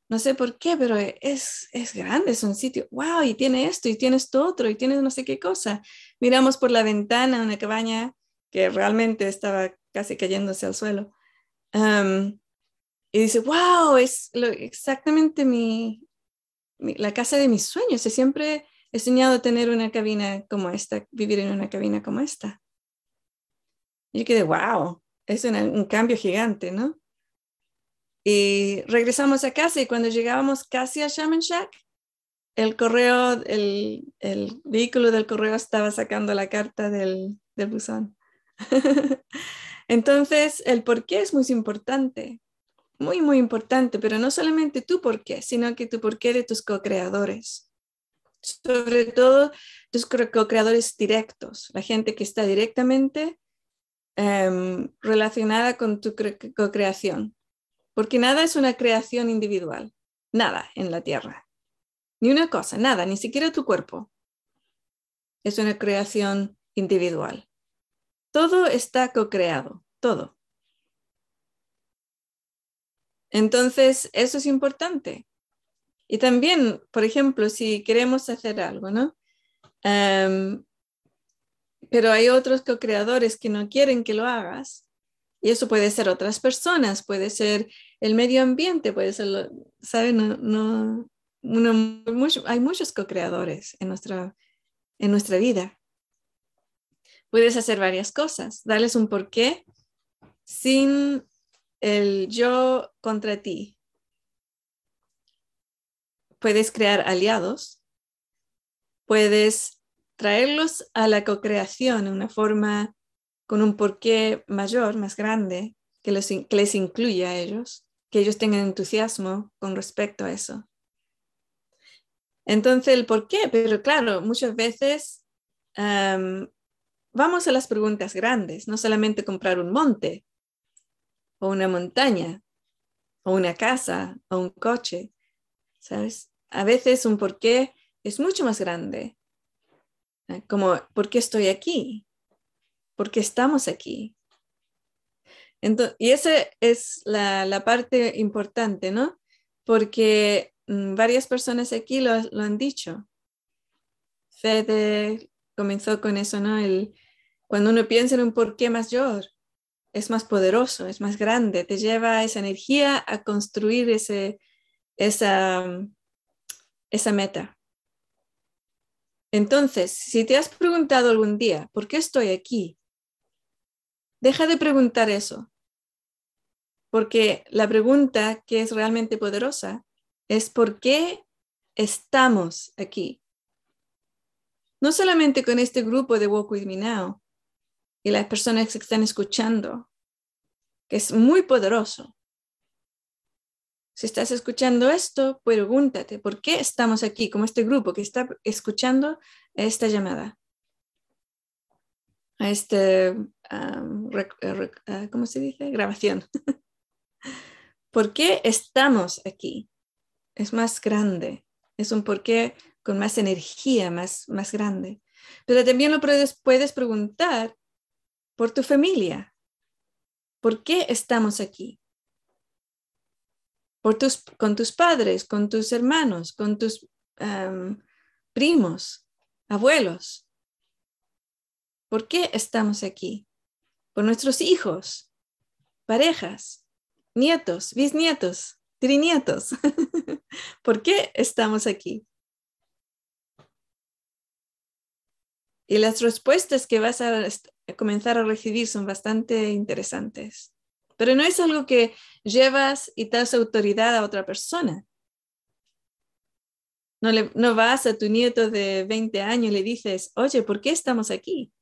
No sé por qué, pero es, es grande, es un sitio, wow, y tiene esto, y tiene esto otro, y tiene no sé qué cosa. Miramos por la ventana una cabaña que realmente estaba casi cayéndose al suelo. Y dice, wow, es exactamente mi, la casa de mis sueños. Y siempre he soñado tener una cabina como esta, vivir en una cabina como esta. Y yo quedé, wow, es un cambio gigante, ¿no? Y regresamos a casa y cuando llegábamos casi a Shaman Shack, el correo, el, vehículo del correo estaba sacando la carta del, del buzón. Entonces, el por qué es muy importante muy, muy importante, pero no solamente tu por qué, sino que tu por qué de tus co-creadores. Sobre todo tus co-creadores directos, la gente que está directamente um, relacionada con tu co-creación. Porque nada es una creación individual, nada en la Tierra. Ni una cosa, nada, ni siquiera tu cuerpo. Es una creación individual. Todo está co-creado, todo. Entonces, eso es importante. Y también, por ejemplo, si queremos hacer algo, ¿no? Um, pero hay otros co-creadores que no quieren que lo hagas. Y eso puede ser otras personas, puede ser el medio ambiente, puede ser, ¿sabes? No, no, hay muchos co-creadores en nuestra, en nuestra vida. Puedes hacer varias cosas, darles un porqué sin el yo contra ti. Puedes crear aliados, puedes traerlos a la co-creación en una forma con un porqué mayor, más grande, que, que les incluya a ellos, que ellos tengan entusiasmo con respecto a eso. Entonces, el por qué, pero claro, muchas veces vamos a las preguntas grandes, no solamente comprar un monte, o una montaña, o una casa, o un coche, ¿sabes? A veces un porqué es mucho más grande, como ¿por qué estoy aquí? ¿Por qué estamos aquí? Entonces, y esa es la, parte importante, ¿no? Porque varias personas aquí lo, lo, han dicho. Fede comenzó con eso, ¿no? El, cuando uno piensa en un porqué mayor, es más poderoso, es más grande, te lleva esa energía a construir ese, esa, esa meta. Entonces, si te has preguntado algún día, ¿por qué estoy aquí? Deja de preguntar eso, porque la pregunta que es realmente poderosa es ¿por qué estamos aquí? No solamente con este grupo de Walk With Me Now, y las personas que están escuchando, que es muy poderoso, Si estás escuchando esto, pregúntate, ¿por qué estamos aquí como este grupo que está escuchando esta llamada? Este, um, ¿cómo se dice? Grabación. ¿Por qué estamos aquí? Es más grande, es un porqué con más energía, más, más grande. Pero también lo puedes, puedes preguntar por tu familia. ¿Por qué estamos aquí? Por tus, con tus padres, con tus hermanos, con tus primos, abuelos. ¿Por qué estamos aquí? Por nuestros hijos, parejas, nietos, bisnietos, trinietos. ¿Por qué estamos aquí? Y las respuestas que vas a comenzar a recibir son bastante interesantes. Pero no es algo que llevas y das autoridad a otra persona. No, le, no vas a tu nieto de 20 años y le dices, oye, ¿por qué estamos aquí?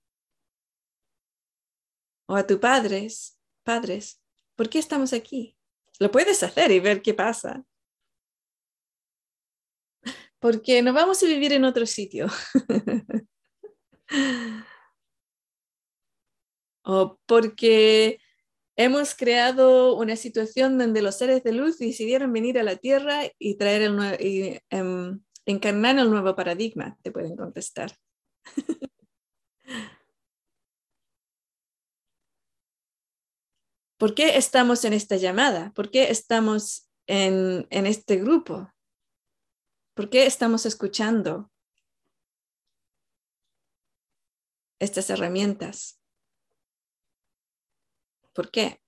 O a tus padres, padres, ¿por qué estamos aquí? Lo puedes hacer y ver qué pasa. Porque no vamos a vivir en otro sitio. o porque hemos creado una situación donde los seres de luz decidieron venir a la Tierra y traer el nuevo, em, encarnar el nuevo paradigma, te pueden contestar. ¿Por qué estamos en esta llamada? ¿Por qué estamos en, en este grupo? ¿Por qué estamos escuchando estas herramientas? ¿Por qué?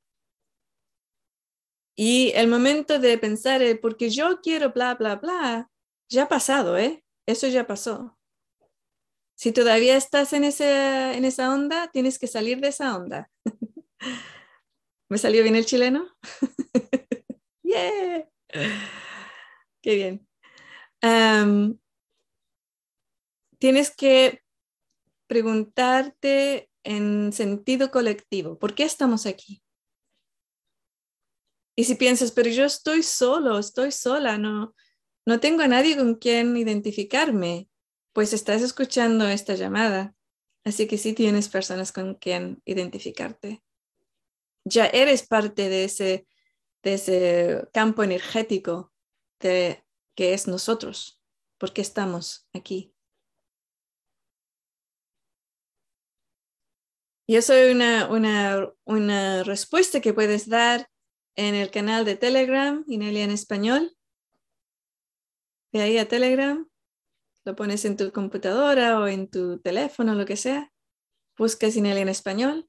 Y el momento de pensar, el porque yo quiero bla, bla, bla, ya ha pasado, ¿eh? Eso ya pasó. Si todavía estás en, ese, en esa onda, tienes que salir de esa onda. ¿Me salió bien el chileno? ¡Yeah! Qué bien. Tienes que preguntarte en sentido colectivo, ¿por qué estamos aquí? Y si piensas, pero yo estoy solo, estoy sola, no, no tengo a nadie con quien identificarme, pues estás escuchando esta llamada, así que sí tienes personas con quien identificarte ya eres parte de ese, de ese campo energético de, que es nosotros, porque estamos aquí. Y eso es una, una, una respuesta que puedes dar en el canal de Telegram, Inelia en español. De ahí a Telegram, lo pones en tu computadora o en tu teléfono, lo que sea. Buscas Inelia en español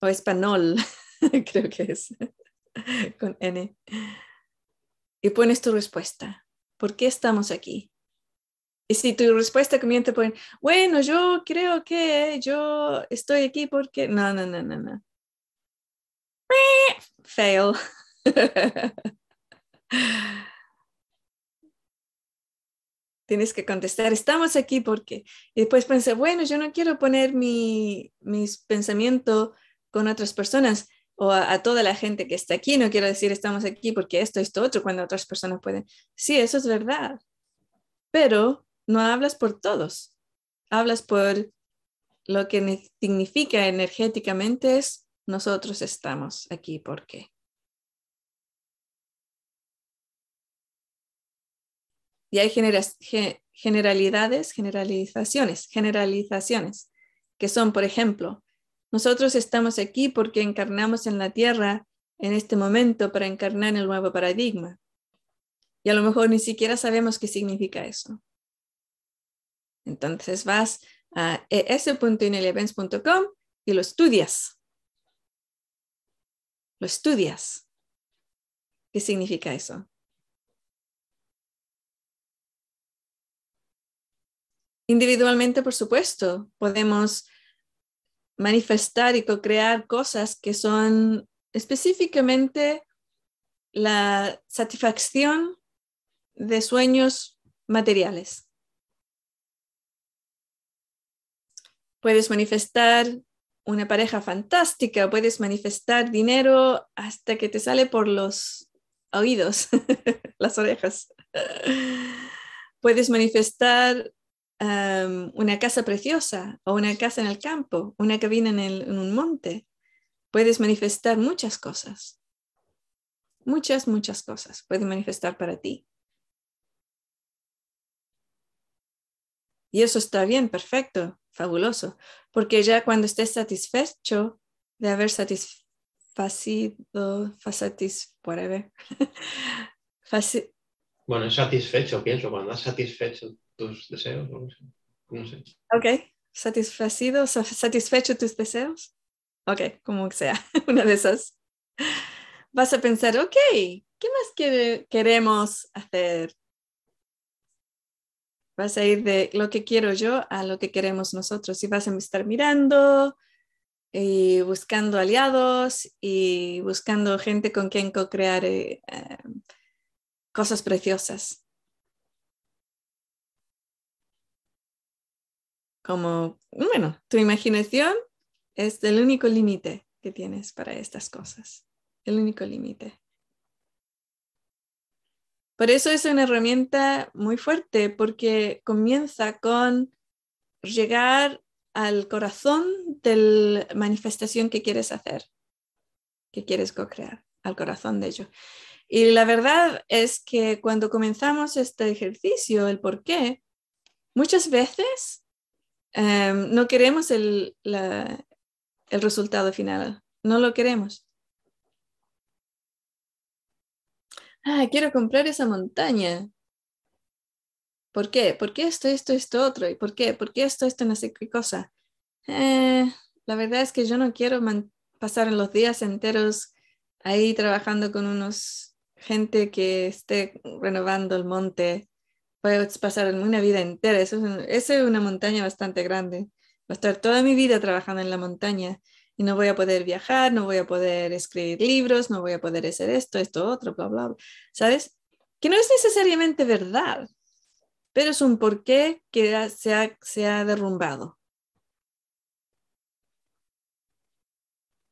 o español, creo que es, con N. Y pones tu respuesta. ¿Por qué estamos aquí? Y si tu respuesta comienza por, bueno, yo creo que yo estoy aquí porque... No, no, no, no, no. Fail. Tienes que contestar, estamos aquí porque... Y después pensé, bueno, yo no quiero poner mi, mis pensamientos con otras personas o a, toda la gente que está aquí. No quiero decir estamos aquí porque esto, esto, otro, cuando otras personas pueden. Sí, eso es verdad, pero no hablas por todos. Hablas por lo que significa energéticamente es nosotros estamos aquí. ¿Por qué? Y hay generalidades, generalizaciones, generalizaciones, que son, por ejemplo, nosotros estamos aquí porque encarnamos en la tierra en este momento para encarnar el nuevo paradigma. Y a lo mejor ni siquiera sabemos qué significa eso. Entonces vas a es.inelevents.com y lo estudias. Lo estudias. ¿Qué significa eso? Individualmente, por supuesto, podemos manifestar y co-crear cosas que son específicamente la satisfacción de sueños materiales. Puedes manifestar una pareja fantástica, puedes manifestar dinero hasta que te sale por los oídos, las orejas. Puedes manifestar una casa preciosa o una casa en el campo, una cabina en, el, en un monte. Puedes manifestar muchas cosas. Muchas, muchas cosas puedes manifestar para ti. Y eso está bien, perfecto, fabuloso, porque ya cuando estés satisfecho de haber satisfecho, satis, whatever. Bueno, satisfecho, pienso, cuando has satisfecho tus deseos, sé. No sé. Ok, satisfacido, satisfecho tus deseos. Ok, como sea, una de esas. Vas a pensar, ok, ¿qué más queremos hacer? Vas a ir de lo que quiero yo a lo que queremos nosotros y vas a estar mirando y buscando aliados y buscando gente con quien co-crear eh, eh, cosas preciosas. Como, bueno, tu imaginación es el único límite que tienes para estas cosas, el único límite. Por eso es una herramienta muy fuerte porque comienza con llegar al corazón de la manifestación que quieres hacer, que quieres co-crear, al corazón de ello. Y la verdad es que cuando comenzamos este ejercicio, el por qué, muchas veces em, no queremos el, el resultado final, no lo queremos. ah, quiero comprar esa montaña. ¿Por qué? ¿Por qué esto, esto, esto, otro? ¿Y por qué? ¿Por qué esto, esto, no sé qué cosa? Eh, la verdad es que yo no quiero pasar los días enteros ahí trabajando con unos gente que esté renovando el monte. Puedo pasar una vida entera. Eso es, es una montaña bastante grande. Va a estar toda mi vida trabajando en la montaña y no voy a poder viajar, no voy a poder escribir libros, no voy a poder hacer esto, esto, otro, bla, bla, bla. ¿Sabes? Que no es necesariamente verdad, pero es un porqué que se ha, se ha derrumbado.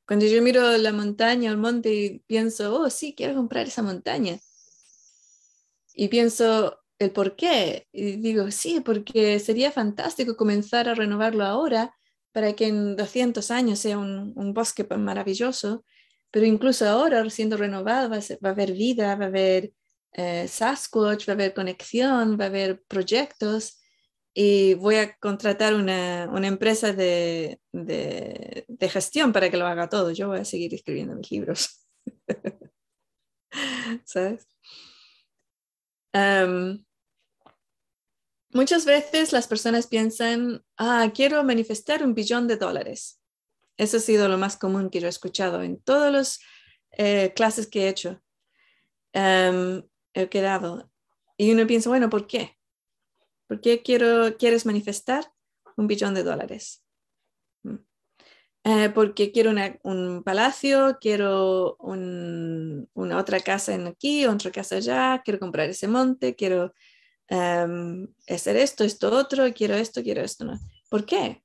Cuando yo miro la montaña, el monte y pienso, oh, sí, quiero comprar esa montaña. Y pienso el por qué. Y digo, sí, porque sería fantástico comenzar a renovarlo ahora para que en 200 años sea un, bosque maravilloso, pero incluso ahora, siendo renovado, va a, haber vida, va a haber eh, Sasquatch, va a haber conexión, va a haber proyectos y voy a contratar una, empresa de, gestión para que lo haga todo. Yo voy a seguir escribiendo mis libros. ¿Sabes? Muchas veces las personas piensan, ah, quiero manifestar un billón de dólares. Eso ha sido lo más común que yo he escuchado en todas las eh, clases que he hecho. Em, he quedado. Y uno piensa, bueno, ¿por qué? ¿Por qué quiero, quieres manifestar un billón de dólares? Eh, porque quiero un palacio, quiero una otra casa en aquí, otra casa allá, quiero comprar ese monte, quiero um, hacer esto, esto, otro, quiero esto, quiero esto. ¿Por qué?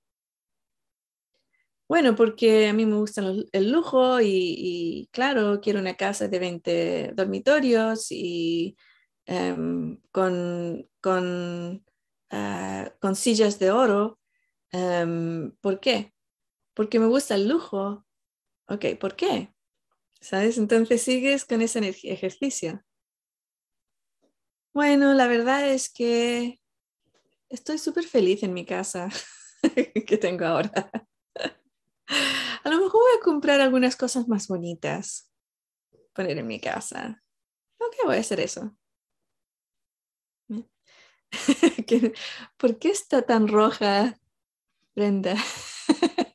Bueno, porque a mí me gusta el lujo y, claro, quiero una casa de 20 dormitorios y em, con, con, ah, con, sillas de oro. Em, ¿Por qué? Porque me gusta el lujo. Ok, ¿por qué? ¿Sabes? Entonces sigues con ese ejercicio. Bueno, la verdad es que estoy súper feliz en mi casa que tengo ahora. A lo mejor voy a comprar algunas cosas más bonitas, poner en mi casa. Ok, voy a hacer eso. ¿Por qué está tan roja, Brenda?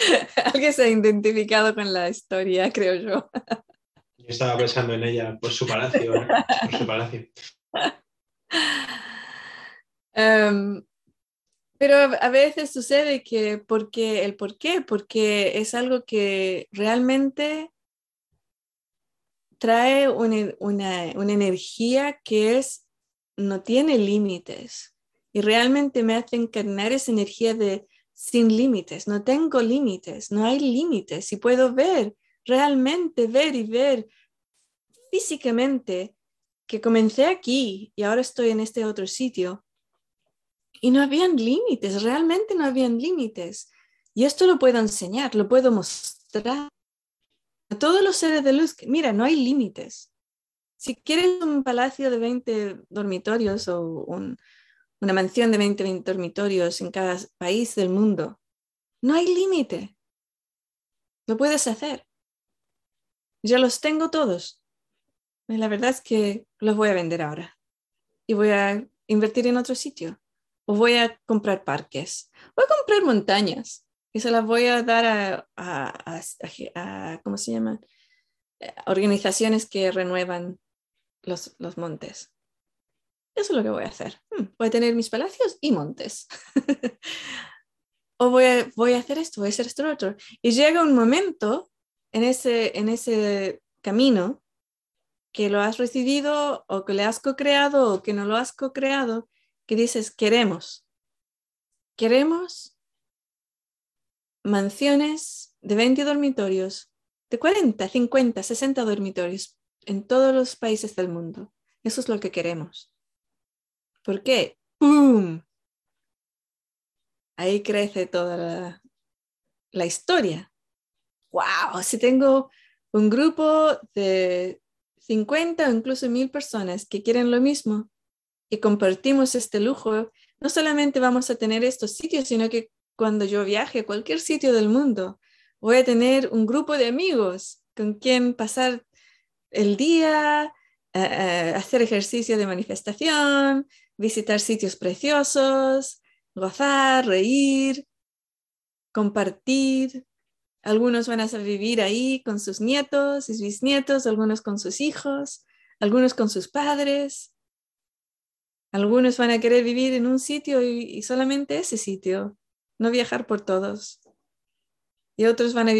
Alguien se ha identificado con la historia, creo yo estaba pensando en ella por su palacio. ¿eh? Por su palacio. Em, pero a veces sucede que porque el por qué, porque es algo que realmente trae una, una energía que es, no tiene límites y realmente me hace encarnar esa energía de sin límites, no tengo límites, no hay límites y puedo ver realmente ver y ver físicamente que comencé aquí y ahora estoy en este otro sitio. Y no habían límites, realmente no habían límites. Y esto lo puedo enseñar, lo puedo mostrar a todos los seres de luz. Mira, no hay límites. Si quieres un palacio de 20 dormitorios o una mansión de 20 dormitorios en cada país del mundo, no hay límite. Lo puedes hacer. Ya los tengo todos. La verdad es que los voy a vender ahora y voy a invertir en otro sitio. O voy a comprar parques. Voy a comprar montañas y se las voy a dar a, ¿cómo se llama? Eh, organizaciones que renuevan los, los montes. Eso es lo que voy a hacer. Hmm, voy a tener mis palacios y montes. o voy a, voy a hacer esto, voy a hacer esto otro. Y llega un momento en ese, en ese camino que lo has recibido o que le has co-creado o que no lo has co-creado, que dices, queremos, queremos mansiones de 20 dormitorios, de 40, 50, 60 dormitorios en todos los países del mundo. Eso es lo que queremos. ¿Por qué? ¡Pum! Ahí crece toda la, historia. ¡Wow! Si tengo un grupo de 50 o incluso mil personas que quieren lo mismo y compartimos este lujo, no solamente vamos a tener estos sitios, sino que cuando yo viaje a cualquier sitio del mundo, voy a tener un grupo de amigos con quien pasar el día, eh, eh, hacer ejercicio de manifestación, visitar sitios preciosos, gozar, reír, compartir. Algunos van a vivir ahí con sus nietos y bisnietos, algunos con sus hijos, algunos con sus padres. Algunos van a querer vivir en un sitio y solamente ese sitio no viajar por todos. Y otros van a,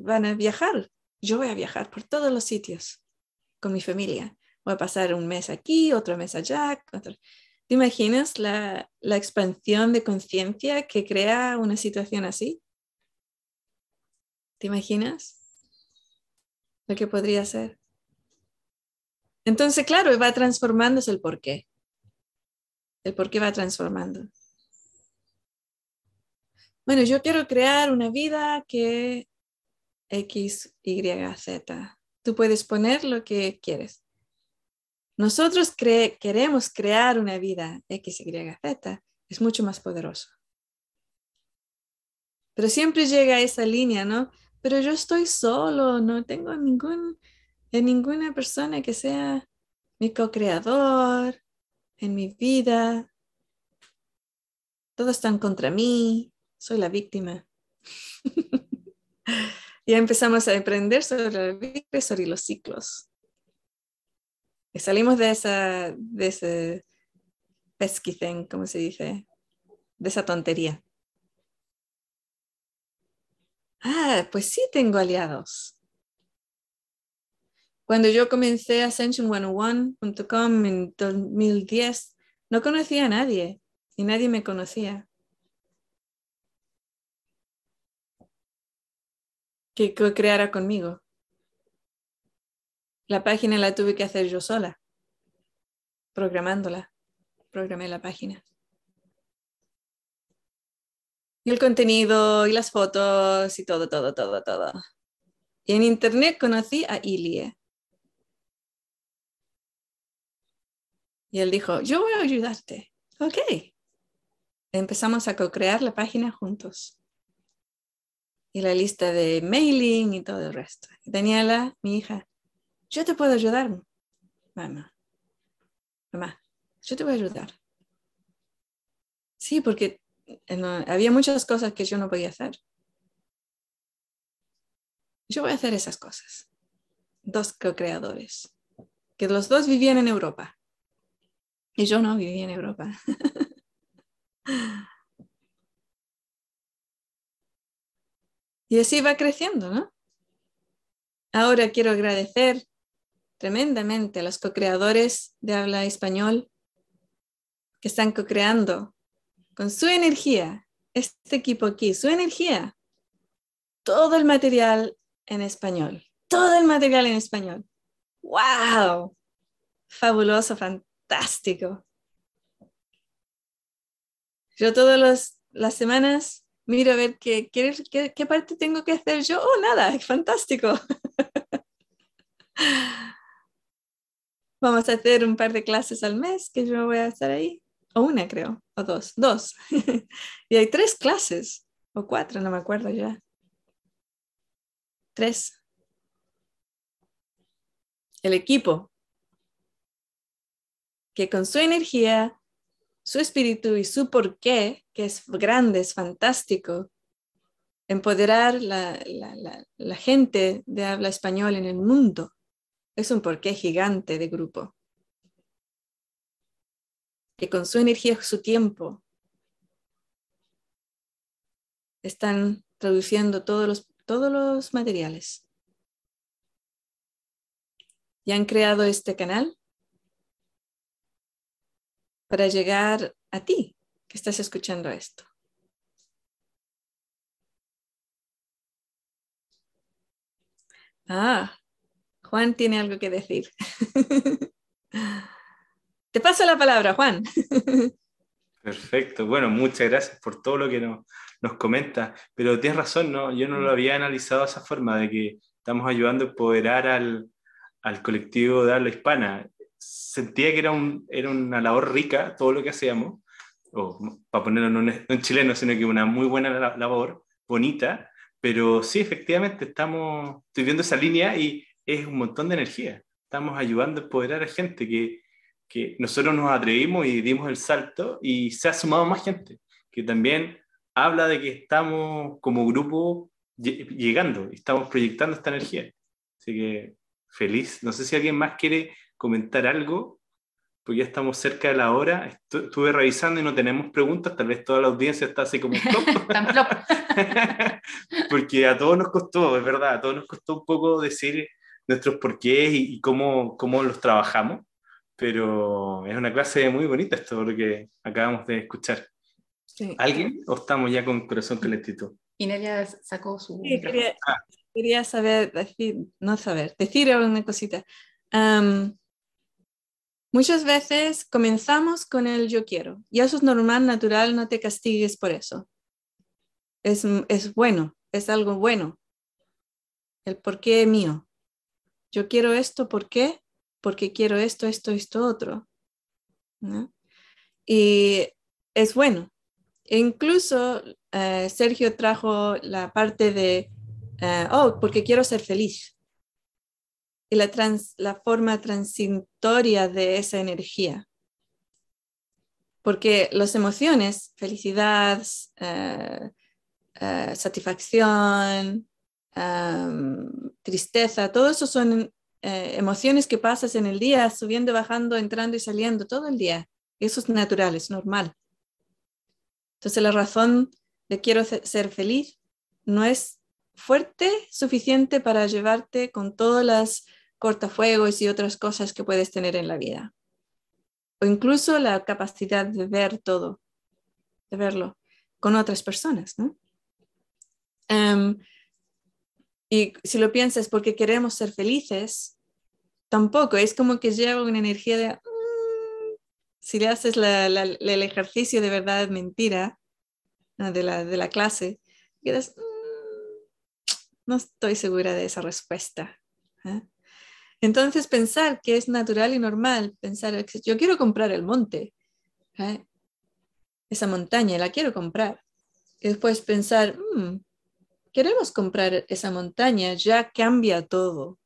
van a, viajar. Yo voy a viajar por todos los sitios con mi familia. Voy a pasar un mes aquí, otro mes allá. ¿Te imaginas la, expansión de conciencia que crea una situación así? ¿Te imaginas lo que podría ser? Entonces, claro, va transformándose el porqué. El porqué va transformando. Bueno, yo quiero crear una vida que X, Y, Z. Tú puedes poner lo que quieres. Nosotros queremos crear una vida X, Y, Z. Es mucho más poderoso. Pero siempre llega esa línea, ¿no? Pero yo estoy solo, no tengo ningún, ninguna persona que sea mi co-creador en mi vida. Todos están contra mí soy la víctima. ya empezamos a aprender sobre sobre los ciclos. Salimos de esa, de ese pesky como se dice, de esa tontería. Ah, pues sí tengo aliados. Cuando yo comencé Ascension101.com en 2010, no conocía a nadie y nadie me conocía. que creara conmigo. La página la tuve que hacer yo sola, programándola. Programé la página. Y el contenido y las fotos y todo, todo, todo, todo. Y en internet conocí a Ilie. Y él dijo, yo voy a ayudarte. Ok. Empezamos a co-crear la página juntos y la lista de mailing y todo el resto. Daniela, mi hija, yo te puedo ayudar, mamá. Mamá, yo te voy a ayudar. Sí, porque había muchas cosas que yo no podía hacer. Yo voy a hacer esas cosas. Dos co-creadores, que los dos vivían en Europa. Y yo no vivía en Europa. Y así va creciendo, ¿no? Ahora quiero agradecer tremendamente a los co-creadores de habla español que están co-creando con su energía, este equipo aquí, su energía, todo el material en español. Todo el material en español. ¡Wow! Fabuloso, fantástico. Yo todas las semanas miro a ver qué, qué, qué parte tengo que hacer yo. Oh, nada, fantástico. Vamos a hacer un par de clases al mes que yo voy a estar ahí. O una, creo. O dos. Dos. y hay tres clases. O cuatro, no me acuerdo ya. Tres. El equipo. Que con su energía, su espíritu y su porqué, que es grande, es fantástico, empoderar la, la, la gente de habla español en el mundo es un porqué gigante de grupo. Que con su energía, su tiempo, están traduciendo todos los, todos los materiales. Y han creado este canal para llegar a ti que estás escuchando esto. Ah, Juan tiene algo que decir. Te paso la palabra, Juan. Perfecto. Bueno, muchas gracias por todo lo que nos, nos comenta. Pero tienes razón, ¿no? Yo no lo había analizado de esa forma, de que estamos ayudando a empoderar al, al colectivo de habla hispana. Sentía que era, un, era una labor rica todo lo que hacíamos, o para ponerlo no en chileno, sino que una muy buena labor, bonita, pero sí, efectivamente, estamos, estoy viendo esa línea y es un montón de energía. Estamos ayudando a empoderar a gente que, que nosotros nos atrevimos y dimos el salto y se ha sumado más gente, que también habla de que estamos como grupo llegando, estamos proyectando esta energía. Así que feliz. No sé si alguien más quiere comentar algo, porque ya estamos cerca de la hora. Estuve revisando y no tenemos preguntas, tal vez toda la audiencia está así como porque a todos nos costó, es verdad, a todos nos costó un poco decir nuestros porqués y, y cómo, cómo los trabajamos, pero es una clase muy bonita esto lo que acabamos de escuchar. ¿Alguien o estamos ya con corazón calentito? Inelia sacó su... Sí, quería, saber, decir, no saber, decir una cosita. muchas veces comenzamos con el yo quiero y eso es normal, natural, no te castigues por eso. Es, es bueno, es algo bueno. El por qué mío yo quiero esto, ¿por qué? Porque quiero esto, esto, esto, otro. Y es bueno. Incluso eh, Sergio trajo la parte de, eh, oh, porque quiero ser feliz. Y la, la forma transitoria de esa energía. Porque las emociones, felicidad, eh, satisfacción, tristeza, todo eso son eh, emociones que pasas en el día, subiendo, bajando, entrando y saliendo todo el día. Eso es natural, es normal. Entonces la razón de quiero ser feliz no es fuerte suficiente para llevarte con todas las cortafuegos y otras cosas que puedes tener en la vida. O incluso la capacidad de ver todo, de verlo con otras personas. Y si lo piensas porque queremos ser felices, tampoco, es como que lleva una energía de, mm", si le haces el ejercicio de verdad mentira de la, de la clase, quedas, mm, no estoy segura de esa respuesta. ¿eh? Entonces pensar que es natural y normal, pensar, yo quiero comprar el monte, ¿eh? esa montaña, la quiero comprar. Y después pensar, mm, queremos comprar esa montaña, ya cambia todo.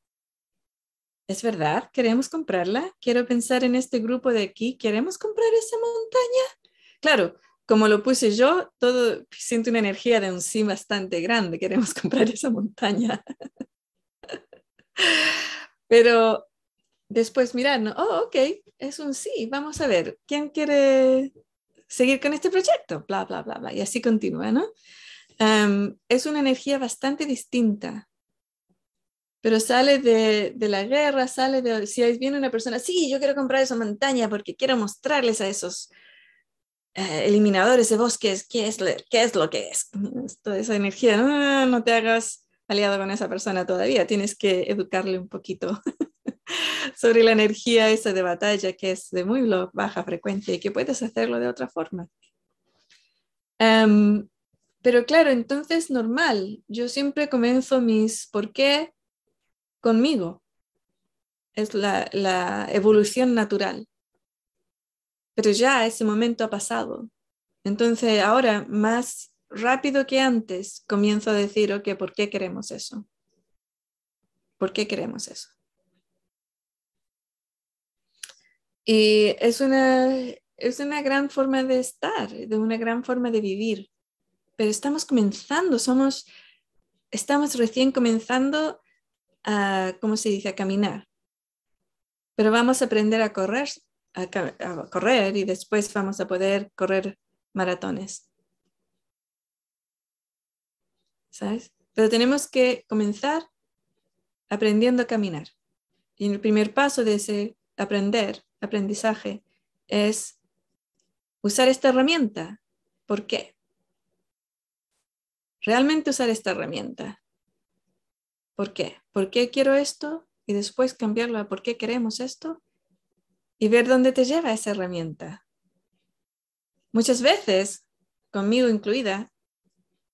¿Es verdad? ¿Queremos comprarla? Quiero pensar en este grupo de aquí. ¿Queremos comprar esa montaña? Claro, como lo puse yo, todo siento una energía de un sí bastante grande. Queremos comprar esa montaña. Pero después mirar, oh, ok, es un sí, vamos a ver, ¿quién quiere seguir con este proyecto? Bla, bla, bla, bla. Y así continúa, ¿no? Es una energía bastante distinta, pero sale de, la guerra, sale de, si viene una persona, sí, yo quiero comprar esa montaña porque quiero mostrarles a esos eh, eliminadores de bosques qué es, qué es lo que es. Toda esa energía, no, no te hagas aliado con esa persona todavía, tienes que educarle un poquito sobre la energía esa de batalla que es de muy baja frecuencia y que puedes hacerlo de otra forma. Pero claro, entonces normal, yo siempre comienzo mis por qué conmigo. Es la, evolución natural. Pero ya ese momento ha pasado. Entonces ahora, más rápido que antes, comienzo a decir, ok, ¿por qué queremos eso? ¿Por qué queremos eso? Y es una, es una gran forma de estar, de una gran forma de vivir. Pero estamos comenzando, somos, estamos recién comenzando a, ¿cómo se dice?, a caminar. Pero vamos a aprender a correr, a, a correr y después vamos a poder correr maratones. ¿Sabes? Pero tenemos que comenzar aprendiendo a caminar. Y el primer paso de ese aprender aprendizaje es usar esta herramienta. ¿Por qué? Realmente usar esta herramienta. ¿Por qué? ¿Por qué quiero esto? Y después cambiarlo a por qué queremos esto. Y ver dónde te lleva esa herramienta. Muchas veces, conmigo incluida,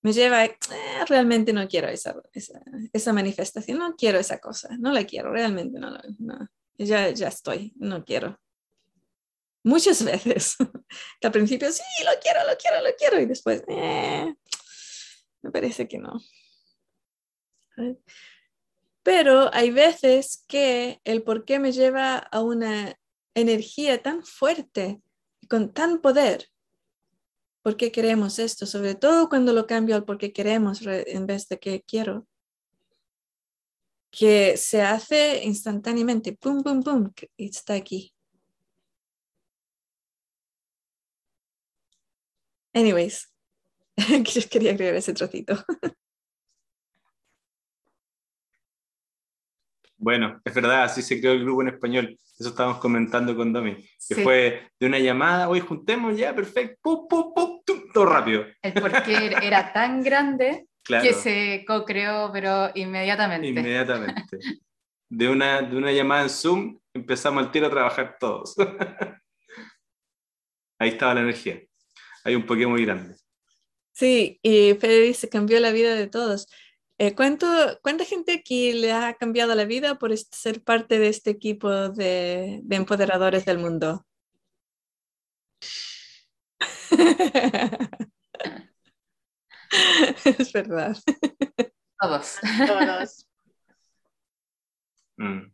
me lleva, eh, realmente no quiero esa, manifestación, no quiero esa cosa, no la quiero, realmente no, ya, ya estoy, no quiero. Muchas veces, al principio sí, lo quiero, lo quiero, lo quiero, y después, eh, me parece que no. Pero hay veces que el por qué me lleva a una energía tan fuerte, con tan poder. ¿Por qué queremos esto? Sobre todo cuando lo cambio al por qué queremos en vez de que quiero que se hace instantáneamente, pum, pum, pum, está aquí. Anyways, quería agregar ese trocito. Bueno, es verdad, así se creó el grupo en español. Eso estábamos comentando con Domi. Que fue de una llamada, hoy juntemos ya, perfecto, pum, pum, pum, todo rápido. El porqué era tan grande que se co-creó, pero inmediatamente. Inmediatamente. De una, de una llamada en Zoom empezamos al tiro a trabajar todos. Ahí estaba la energía. Hay un Pokémon muy grande. Sí, y Fede se cambió la vida de todos. Eh, ¿cuánto, ¿Cuánta gente aquí le ha cambiado la vida por ser parte de este equipo de, de empoderadores del mundo? es verdad. Todos. Todos. Mm.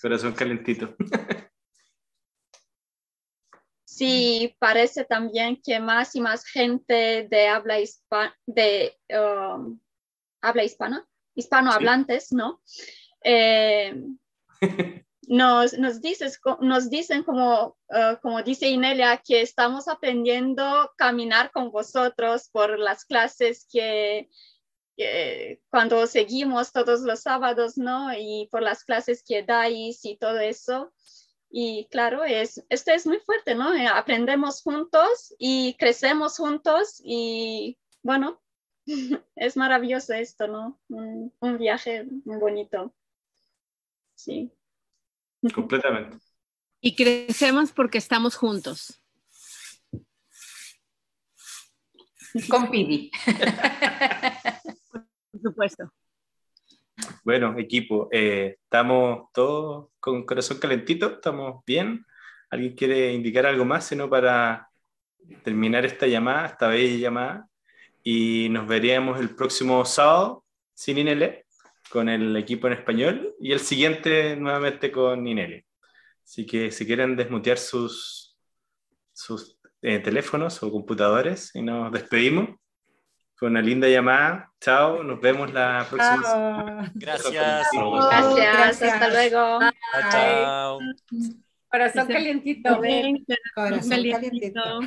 Corazón calentito. Sí, parece también que más y más gente de habla, hispana, de, um, habla hispana, hispanohablantes, ¿no? Eh, nos, nos, dices, nos dicen, como, uh, como dice Inelia, que estamos aprendiendo a caminar con vosotros por las clases que, cuando seguimos todos los sábados, ¿no? Y por las clases que dais y todo eso. Y claro, es, esto es muy fuerte, ¿no? Eh, aprendemos juntos y crecemos juntos y bueno, es maravilloso esto, ¿no? Un, un viaje muy bonito. Sí. Completamente. Y crecemos porque estamos juntos. Con Pidi. Por supuesto. Bueno, equipo, eh, estamos todos con corazón calentito, estamos bien. ¿Alguien quiere indicar algo más, sino para terminar esta llamada, esta bella llamada? Y nos veríamos el próximo sábado sin Inele con el equipo en español y el siguiente nuevamente con Ineli. Así que si quieren desmutear sus, sus eh, teléfonos o computadores y nos despedimos con una linda llamada. Chao, nos vemos la próxima Gracias. Gracias, hasta luego. Chao. Corazón calientito. Corazón calientito.